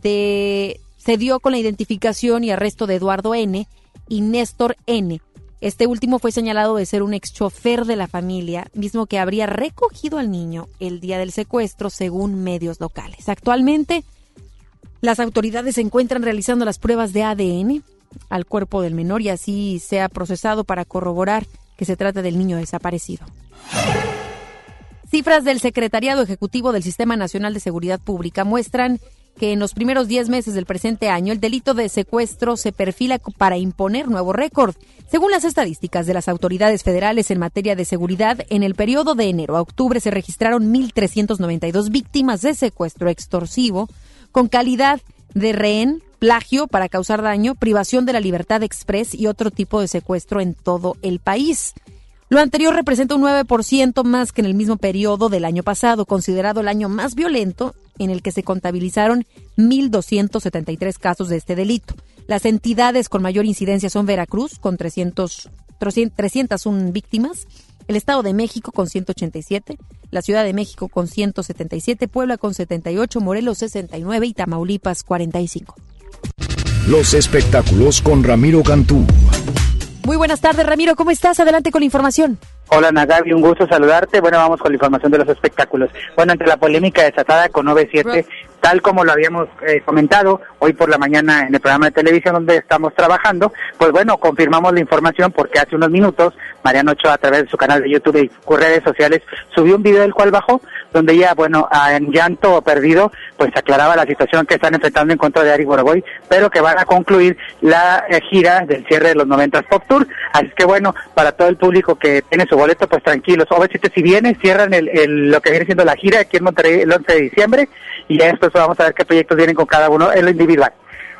se dio con la identificación y arresto de Eduardo N. y Néstor N. Este último fue señalado de ser un ex chofer de la familia, mismo que habría recogido al niño el día del secuestro, según medios locales. Actualmente, las autoridades se encuentran realizando las pruebas de ADN al cuerpo del menor y así sea procesado para corroborar que se trata del niño desaparecido. Cifras del Secretariado Ejecutivo del Sistema Nacional de Seguridad Pública muestran que en los primeros 10 meses del presente año el delito de secuestro se perfila para imponer nuevo récord. Según las estadísticas de las autoridades federales en materia de seguridad, en el periodo de enero a octubre se registraron 1.392 víctimas de secuestro extorsivo con calidad de rehén, plagio para causar daño, privación de la libertad express y otro tipo de secuestro en todo el país. Lo anterior representa un 9% más que en el mismo periodo del año pasado, considerado el año más violento en el que se contabilizaron 1.273 casos de este delito. Las entidades con mayor incidencia son Veracruz, con 300, 301 víctimas, el Estado de México con 187, la Ciudad de México con 177, Puebla con 78, Morelos 69 y Tamaulipas 45. Los espectáculos con Ramiro Cantú. Muy buenas tardes, Ramiro. ¿Cómo estás? Adelante con la información. Hola Nagabi, un gusto saludarte. Bueno, vamos con la información de los espectáculos. Bueno, ante la polémica desatada con 97, tal como lo habíamos eh, comentado hoy por la mañana en el programa de televisión donde estamos trabajando, pues bueno, confirmamos la información porque hace unos minutos Mariano Ochoa a través de su canal de YouTube y sus redes sociales subió un video del cual bajó donde ella, bueno, en llanto perdido, pues aclaraba la situación que están enfrentando en contra de Ari Boroboy, pero que van a concluir la eh, gira del cierre de los 90 Pop Tour. Así que bueno, para todo el público que tiene su boleto, pues tranquilos. Obviamente, si vienen, cierran el, lo que viene siendo la gira aquí en Monterrey el 11 de diciembre y ya después vamos a ver qué proyectos vienen con cada uno en lo individual.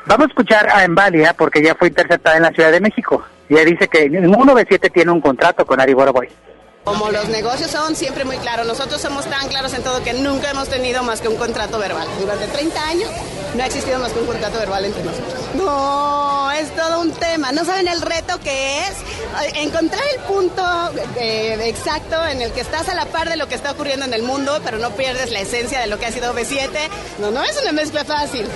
Vamos a escuchar a Embalia porque ya fue interceptada en la Ciudad de México. Ya dice que ninguno de siete tiene un contrato con Ari Boroboy. Como los negocios son siempre muy claros, nosotros somos tan claros en todo que nunca hemos tenido más que un contrato verbal. Durante 30 años no ha existido más que un contrato verbal entre nosotros. No, es todo un tema. No saben el reto que es eh, encontrar el punto eh, exacto en el que estás a la par de lo que está ocurriendo en el mundo, pero no pierdes la esencia de lo que ha sido B7. No, no es una mezcla fácil.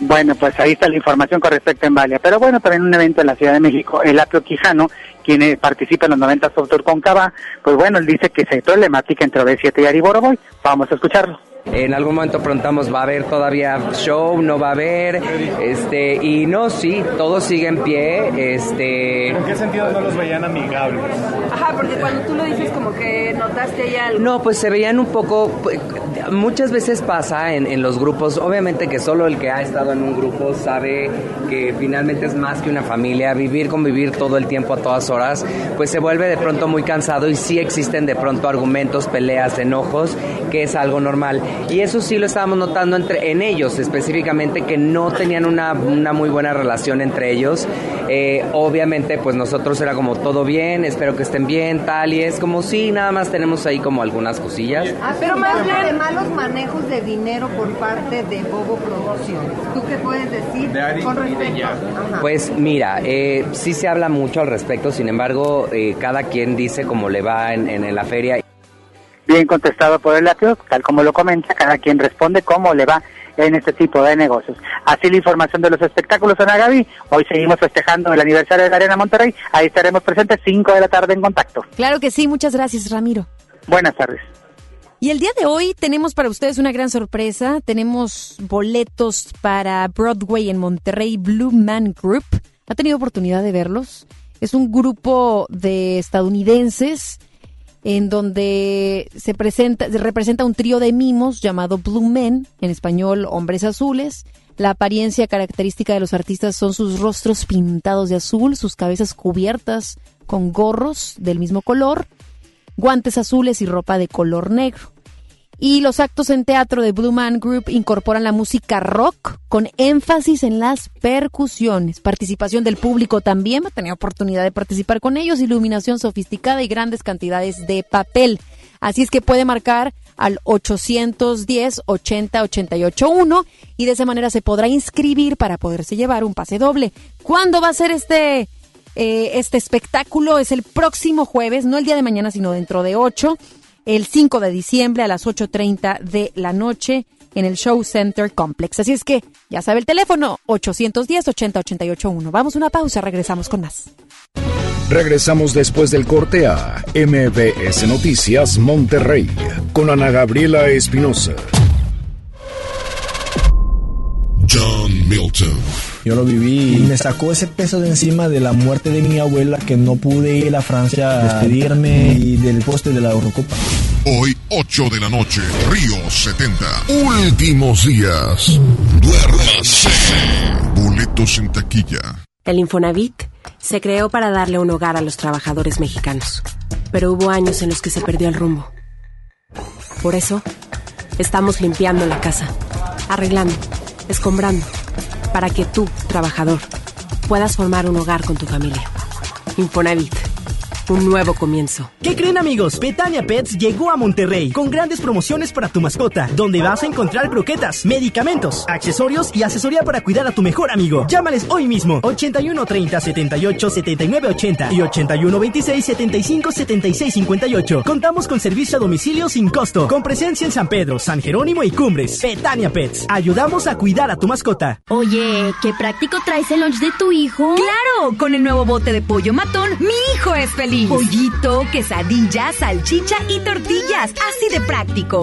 Bueno, pues ahí está la información con respecto a Embalia. Pero bueno, también un evento en la Ciudad de México, el Apio Quijano, quien participa en los 90 Soft con Cava, pues bueno, él dice que se problemática entre B7 y Ari Boroboy. Vamos a escucharlo. En algún momento preguntamos, ¿va a haber todavía show? ¿No va a haber? Este, y no, sí, todo sigue en pie. Este... ¿En qué sentido no los veían amigables? Ajá, porque cuando tú lo dices como que notaste ya algo. No, pues se veían un poco, muchas veces pasa en, en, los grupos, obviamente que solo el que ha estado en un grupo sabe que finalmente es más que una familia, vivir, convivir todo el tiempo a todas horas, pues se vuelve de pronto muy cansado y sí existen de pronto argumentos, peleas, enojos, que es algo normal. Y eso sí lo estábamos notando entre, en ellos específicamente, que no tenían una, una muy buena relación entre ellos. Eh, obviamente, pues nosotros era como todo bien, espero que estén bien, tal, y es como sí, nada más tenemos ahí como algunas cosillas. Ah, pero más bien de malos manejos de dinero por parte de Bobo Producciones. ¿Tú qué puedes decir con respecto? Pues mira, eh, sí se habla mucho al respecto, sin embargo, eh, cada quien dice cómo le va en, en la feria bien contestado por el latio, tal como lo comenta, cada quien responde cómo le va en este tipo de negocios. Así la información de los espectáculos, Ana Gaby. Hoy seguimos festejando el aniversario de la Arena Monterrey. Ahí estaremos presentes 5 de la tarde en contacto. Claro que sí, muchas gracias, Ramiro. Buenas tardes. Y el día de hoy tenemos para ustedes una gran sorpresa. Tenemos boletos para Broadway en Monterrey, Blue Man Group. ¿Ha tenido oportunidad de verlos? Es un grupo de estadounidenses en donde se presenta, se representa un trío de mimos llamado Blue Men, en español Hombres Azules. La apariencia característica de los artistas son sus rostros pintados de azul, sus cabezas cubiertas con gorros del mismo color, guantes azules y ropa de color negro. Y los actos en teatro de Blue Man Group incorporan la música rock con énfasis en las percusiones. Participación del público también, ha tenido oportunidad de participar con ellos, iluminación sofisticada y grandes cantidades de papel. Así es que puede marcar al 810 80 88 1 y de esa manera se podrá inscribir para poderse llevar un pase doble. ¿Cuándo va a ser este eh, este espectáculo? Es el próximo jueves, no el día de mañana, sino dentro de 8 el 5 de diciembre a las 8.30 de la noche en el Show Center Complex. Así es que ya sabe el teléfono 810-80-881. Vamos a una pausa, regresamos con más. Regresamos después del corte a MBS Noticias Monterrey con Ana Gabriela Espinosa. Milton. Yo lo viví y me sacó ese peso de encima de la muerte de mi abuela que no pude ir a Francia a despedirme y del poste de la Eurocopa. Hoy, 8 de la noche, Río 70. Últimos días. Duérmase. Boletos en taquilla. El Infonavit se creó para darle un hogar a los trabajadores mexicanos. Pero hubo años en los que se perdió el rumbo. Por eso, estamos limpiando la casa, arreglando, escombrando para que tú, trabajador, puedas formar un hogar con tu familia. Infonavit un nuevo comienzo. ¿Qué creen amigos? Petania Pets llegó a Monterrey con grandes promociones para tu mascota, donde vas a encontrar croquetas, medicamentos, accesorios y asesoría para cuidar a tu mejor amigo. Llámales hoy mismo 81 30 78 79 80 y 81 26 75 76 58. Contamos con servicio a domicilio sin costo, con presencia en San Pedro, San Jerónimo y Cumbres. Petania Pets, ayudamos a cuidar a tu mascota. Oye, qué práctico traes el lunch de tu hijo. Claro, con el nuevo bote de pollo matón, mi hijo es feliz. Pollito, quesadilla, salchicha y tortillas. Así de práctico.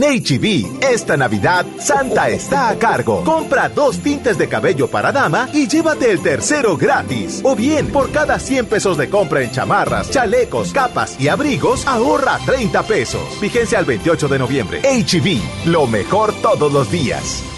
HB, e esta Navidad, Santa está a cargo. Compra dos tintes de cabello para dama y llévate el tercero gratis. O bien, por cada 100 pesos de compra en chamarras, chalecos, capas y abrigos, ahorra 30 pesos. Vigencia al 28 de noviembre. HB, e lo mejor todos los días.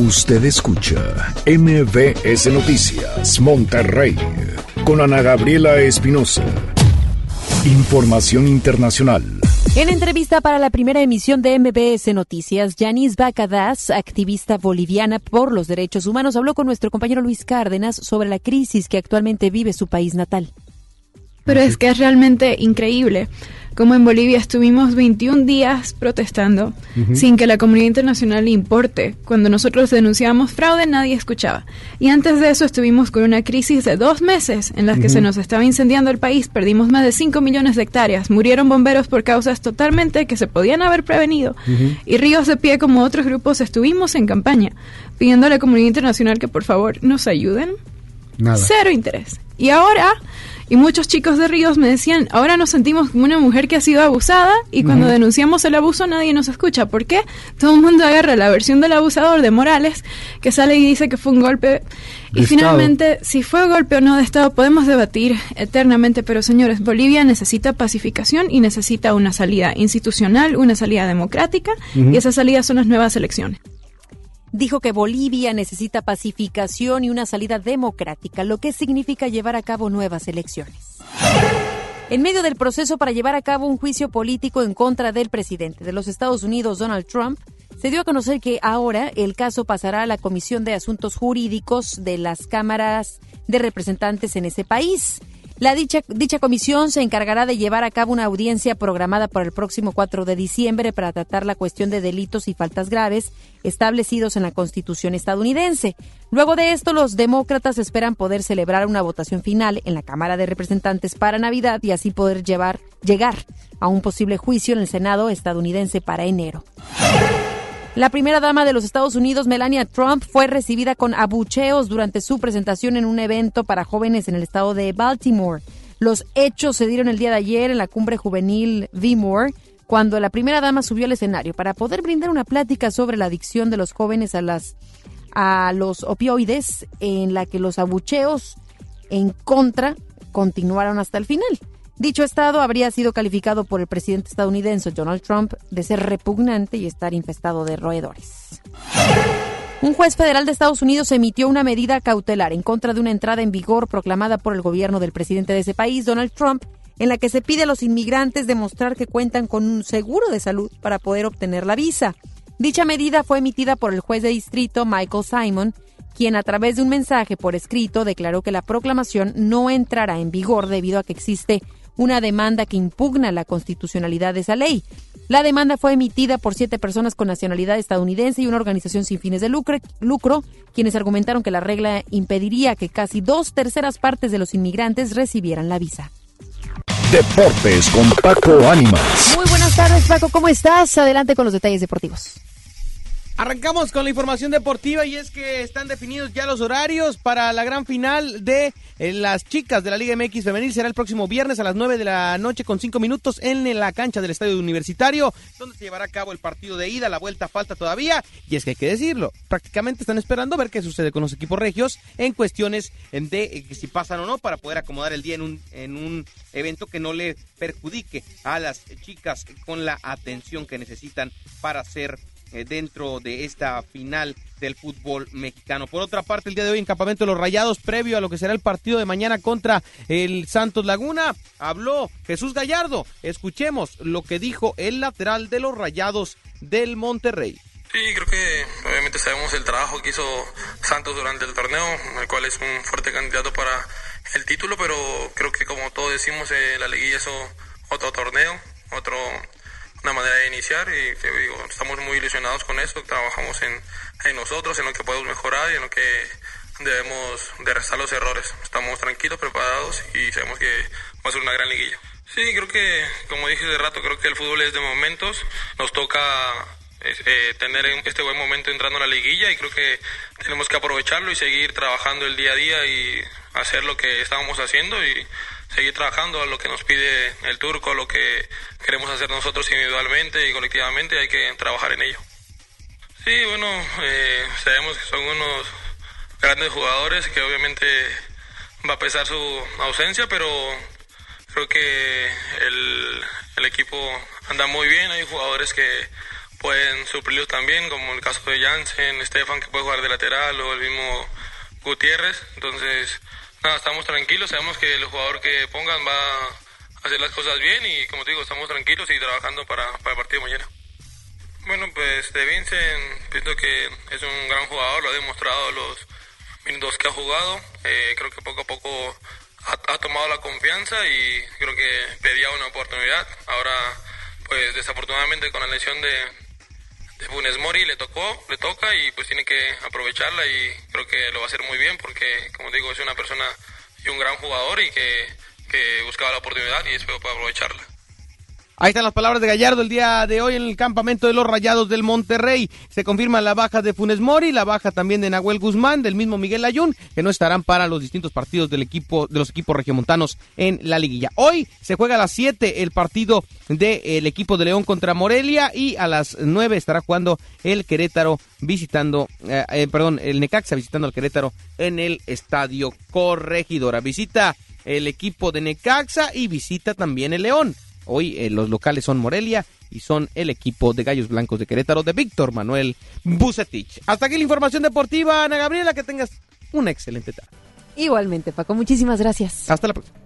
Usted escucha MBS Noticias Monterrey con Ana Gabriela Espinosa. Información internacional. En entrevista para la primera emisión de MBS Noticias, Yanis Bacadas, activista boliviana por los derechos humanos, habló con nuestro compañero Luis Cárdenas sobre la crisis que actualmente vive su país natal. Pero es que es realmente increíble como en Bolivia estuvimos 21 días protestando uh -huh. sin que la comunidad internacional le importe. Cuando nosotros denunciábamos fraude nadie escuchaba. Y antes de eso estuvimos con una crisis de dos meses en las que uh -huh. se nos estaba incendiando el país, perdimos más de 5 millones de hectáreas, murieron bomberos por causas totalmente que se podían haber prevenido. Uh -huh. Y Ríos de Pie como otros grupos estuvimos en campaña pidiendo a la comunidad internacional que por favor nos ayuden. Nada. Cero interés. Y ahora y muchos chicos de Ríos me decían, ahora nos sentimos como una mujer que ha sido abusada y cuando uh -huh. denunciamos el abuso nadie nos escucha. ¿Por qué? Todo el mundo agarra la versión del abusador de Morales que sale y dice que fue un golpe. Y finalmente, si fue golpe o no de Estado, podemos debatir eternamente, pero señores, Bolivia necesita pacificación y necesita una salida institucional, una salida democrática uh -huh. y esa salida son las nuevas elecciones dijo que Bolivia necesita pacificación y una salida democrática, lo que significa llevar a cabo nuevas elecciones. En medio del proceso para llevar a cabo un juicio político en contra del presidente de los Estados Unidos, Donald Trump, se dio a conocer que ahora el caso pasará a la Comisión de Asuntos Jurídicos de las cámaras de representantes en ese país. La dicha, comisión se encargará de llevar a cabo una audiencia programada para el próximo 4 de diciembre para tratar la cuestión de delitos y faltas graves establecidos en la Constitución estadounidense. Luego de esto, los demócratas esperan poder celebrar una votación final en la Cámara de Representantes para Navidad y así poder llegar a un posible juicio en el Senado estadounidense para enero. La primera dama de los Estados Unidos, Melania Trump, fue recibida con abucheos durante su presentación en un evento para jóvenes en el estado de Baltimore. Los hechos se dieron el día de ayer en la cumbre juvenil V-More, cuando la primera dama subió al escenario para poder brindar una plática sobre la adicción de los jóvenes a, las, a los opioides, en la que los abucheos en contra continuaron hasta el final. Dicho estado habría sido calificado por el presidente estadounidense Donald Trump de ser repugnante y estar infestado de roedores. Un juez federal de Estados Unidos emitió una medida cautelar en contra de una entrada en vigor proclamada por el gobierno del presidente de ese país, Donald Trump, en la que se pide a los inmigrantes demostrar que cuentan con un seguro de salud para poder obtener la visa. Dicha medida fue emitida por el juez de distrito Michael Simon, quien a través de un mensaje por escrito declaró que la proclamación no entrará en vigor debido a que existe una demanda que impugna la constitucionalidad de esa ley. La demanda fue emitida por siete personas con nacionalidad estadounidense y una organización sin fines de lucro, lucro, quienes argumentaron que la regla impediría que casi dos terceras partes de los inmigrantes recibieran la visa. Deportes con Paco Ánimas. Muy buenas tardes, Paco, ¿cómo estás? Adelante con los detalles deportivos. Arrancamos con la información deportiva y es que están definidos ya los horarios para la gran final de eh, las chicas de la Liga MX Femenil. Será el próximo viernes a las 9 de la noche con 5 minutos en la cancha del Estadio Universitario, donde se llevará a cabo el partido de ida. La vuelta falta todavía y es que hay que decirlo, prácticamente están esperando ver qué sucede con los equipos regios en cuestiones de eh, si pasan o no para poder acomodar el día en un, en un evento que no le perjudique a las chicas con la atención que necesitan para ser dentro de esta final del fútbol mexicano. Por otra parte, el día de hoy en Campamento de los Rayados, previo a lo que será el partido de mañana contra el Santos Laguna, habló Jesús Gallardo. Escuchemos lo que dijo el lateral de los Rayados del Monterrey. Sí, creo que obviamente sabemos el trabajo que hizo Santos durante el torneo, el cual es un fuerte candidato para el título, pero creo que como todos decimos, eh, la liguilla es otro torneo, otro una manera de iniciar y digo, estamos muy ilusionados con eso, trabajamos en, en nosotros, en lo que podemos mejorar y en lo que debemos de restar los errores. Estamos tranquilos, preparados y sabemos que va a ser una gran liguilla. Sí, creo que, como dije de rato, creo que el fútbol es de momentos. Nos toca eh, tener este buen momento entrando a la liguilla y creo que tenemos que aprovecharlo y seguir trabajando el día a día y hacer lo que estábamos haciendo y seguir trabajando a lo que nos pide el turco, a lo que queremos hacer nosotros individualmente y colectivamente, hay que trabajar en ello. Sí, bueno, eh, sabemos que son unos grandes jugadores que obviamente va a pesar su ausencia, pero creo que el, el equipo anda muy bien, hay jugadores que pueden suplirlos también, como el caso de Jansen, Stefan que puede jugar de lateral o el mismo Gutiérrez, entonces nada, estamos tranquilos, sabemos que el jugador que pongan va a hacer las cosas bien y como te digo, estamos tranquilos y trabajando para, el partido mañana. Bueno, pues de Vincent pienso que es un gran jugador, lo ha demostrado los minutos que ha jugado, eh, creo que poco a poco ha, tomado la confianza y creo que pedía una oportunidad. Ahora, pues desafortunadamente con la lesión de, de Funes Mori le tocó, le toca y pues tiene que aprovecharla y creo que lo va a hacer muy bien porque, como digo, es una persona y un gran jugador y que, que buscaba la oportunidad y espero para aprovecharla. Ahí están las palabras de Gallardo el día de hoy en el campamento de los Rayados del Monterrey. Se confirma la baja de Funes Mori, la baja también de Nahuel Guzmán, del mismo Miguel Ayun, que no estarán para los distintos partidos del equipo de los equipos regiomontanos en la liguilla. Hoy se juega a las 7 el partido del equipo de León contra Morelia y a las 9 estará jugando el Querétaro visitando, eh, eh, perdón, el Necaxa visitando al Querétaro en el Estadio Corregidora. Visita el equipo de Necaxa y visita también el León. Hoy eh, los locales son Morelia y son el equipo de Gallos Blancos de Querétaro de Víctor Manuel Bucetich. Hasta aquí la información deportiva, Ana Gabriela, que tengas una excelente tarde. Igualmente, Paco, muchísimas gracias. Hasta la próxima.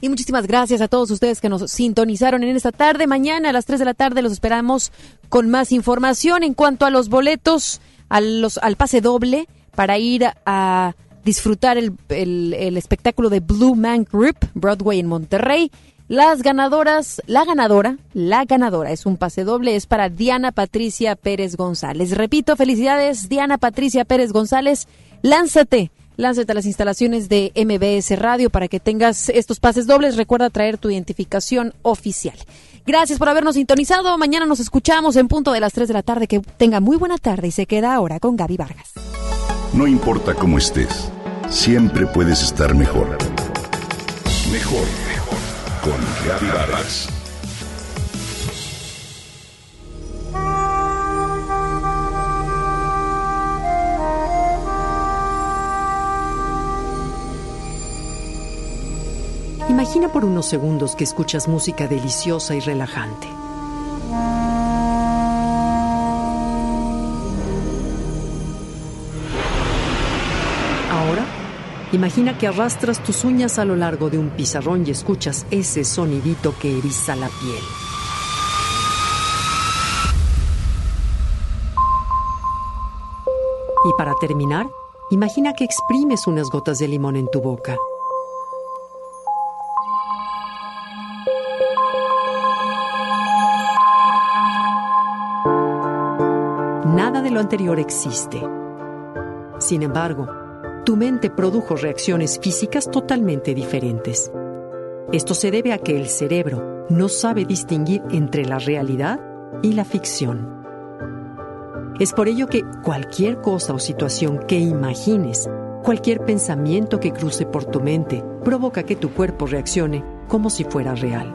Y muchísimas gracias a todos ustedes que nos sintonizaron en esta tarde. Mañana a las 3 de la tarde los esperamos con más información en cuanto a los boletos, a los, al pase doble para ir a disfrutar el, el espectáculo de Blue Man Group, Broadway en Monterrey. Las ganadoras, la ganadora, la ganadora es un pase doble, es para Diana Patricia Pérez González. Repito, felicidades Diana Patricia Pérez González, lánzate, lánzate a las instalaciones de MBS Radio para que tengas estos pases dobles. Recuerda traer tu identificación oficial. Gracias por habernos sintonizado. Mañana nos escuchamos en punto de las 3 de la tarde. Que tenga muy buena tarde y se queda ahora con Gaby Vargas. No importa cómo estés, siempre puedes estar mejor. Mejor, con Gaby Vargas. Imagina por unos segundos que escuchas música deliciosa y relajante. Imagina que arrastras tus uñas a lo largo de un pizarrón y escuchas ese sonidito que eriza la piel. Y para terminar, imagina que exprimes unas gotas de limón en tu boca. Nada de lo anterior existe. Sin embargo, tu mente produjo reacciones físicas totalmente diferentes. Esto se debe a que el cerebro no sabe distinguir entre la realidad y la ficción. Es por ello que cualquier cosa o situación que imagines, cualquier pensamiento que cruce por tu mente, provoca que tu cuerpo reaccione como si fuera real.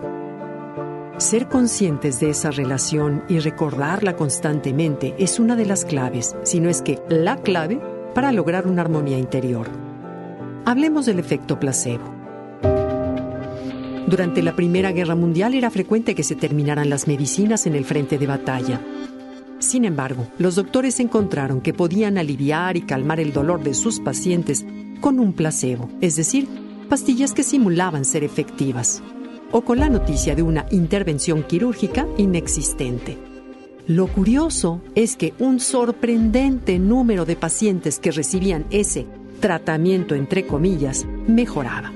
Ser conscientes de esa relación y recordarla constantemente es una de las claves, si no es que la clave, para lograr una armonía interior. Hablemos del efecto placebo. Durante la Primera Guerra Mundial era frecuente que se terminaran las medicinas en el frente de batalla. Sin embargo, los doctores encontraron que podían aliviar y calmar el dolor de sus pacientes con un placebo, es decir, pastillas que simulaban ser efectivas o con la noticia de una intervención quirúrgica inexistente. Lo curioso es que un sorprendente número de pacientes que recibían ese tratamiento, entre comillas, mejoraba.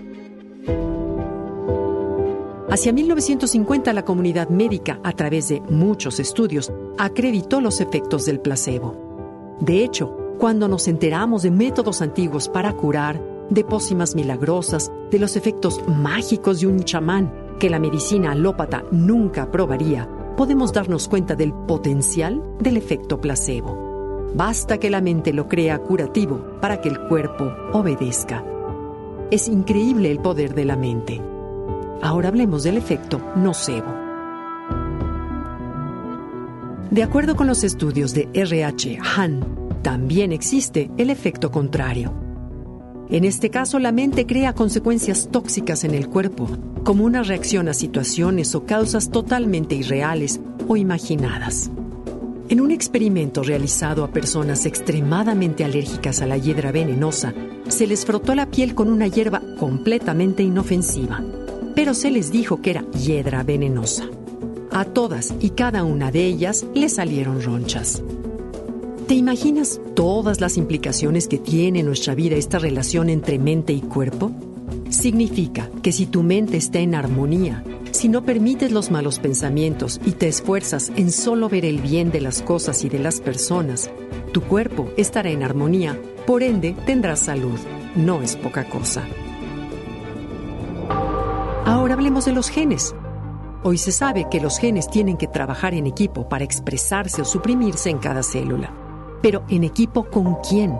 Hacia 1950 la comunidad médica, a través de muchos estudios, acreditó los efectos del placebo. De hecho, cuando nos enteramos de métodos antiguos para curar, de pócimas milagrosas, de los efectos mágicos de un chamán, que la medicina alópata nunca probaría, podemos darnos cuenta del potencial del efecto placebo. Basta que la mente lo crea curativo para que el cuerpo obedezca. Es increíble el poder de la mente. Ahora hablemos del efecto nocebo. De acuerdo con los estudios de RH Han, también existe el efecto contrario en este caso, la mente crea consecuencias tóxicas en el cuerpo, como una reacción a situaciones o causas totalmente irreales o imaginadas. En un experimento realizado a personas extremadamente alérgicas a la hiedra venenosa, se les frotó la piel con una hierba completamente inofensiva, pero se les dijo que era hiedra venenosa. A todas y cada una de ellas le salieron ronchas. ¿Te imaginas todas las implicaciones que tiene en nuestra vida esta relación entre mente y cuerpo? Significa que si tu mente está en armonía, si no permites los malos pensamientos y te esfuerzas en solo ver el bien de las cosas y de las personas, tu cuerpo estará en armonía, por ende tendrás salud. No es poca cosa. Ahora hablemos de los genes. Hoy se sabe que los genes tienen que trabajar en equipo para expresarse o suprimirse en cada célula pero en equipo con quién.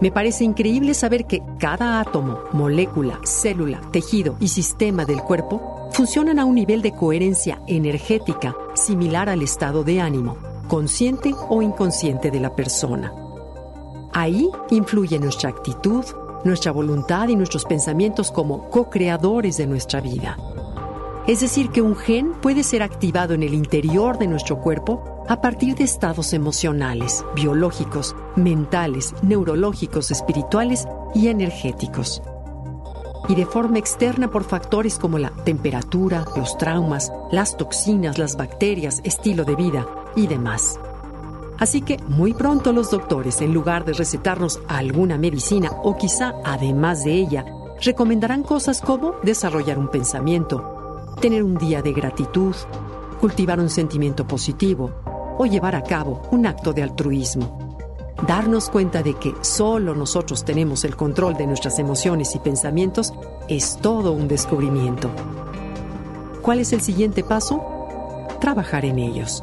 Me parece increíble saber que cada átomo, molécula, célula, tejido y sistema del cuerpo funcionan a un nivel de coherencia energética similar al estado de ánimo, consciente o inconsciente de la persona. Ahí influye nuestra actitud, nuestra voluntad y nuestros pensamientos como co-creadores de nuestra vida. Es decir, que un gen puede ser activado en el interior de nuestro cuerpo a partir de estados emocionales, biológicos, mentales, neurológicos, espirituales y energéticos. Y de forma externa por factores como la temperatura, los traumas, las toxinas, las bacterias, estilo de vida y demás. Así que muy pronto los doctores, en lugar de recetarnos alguna medicina o quizá además de ella, recomendarán cosas como desarrollar un pensamiento, tener un día de gratitud, cultivar un sentimiento positivo, o llevar a cabo un acto de altruismo. Darnos cuenta de que solo nosotros tenemos el control de nuestras emociones y pensamientos es todo un descubrimiento. ¿Cuál es el siguiente paso? Trabajar en ellos.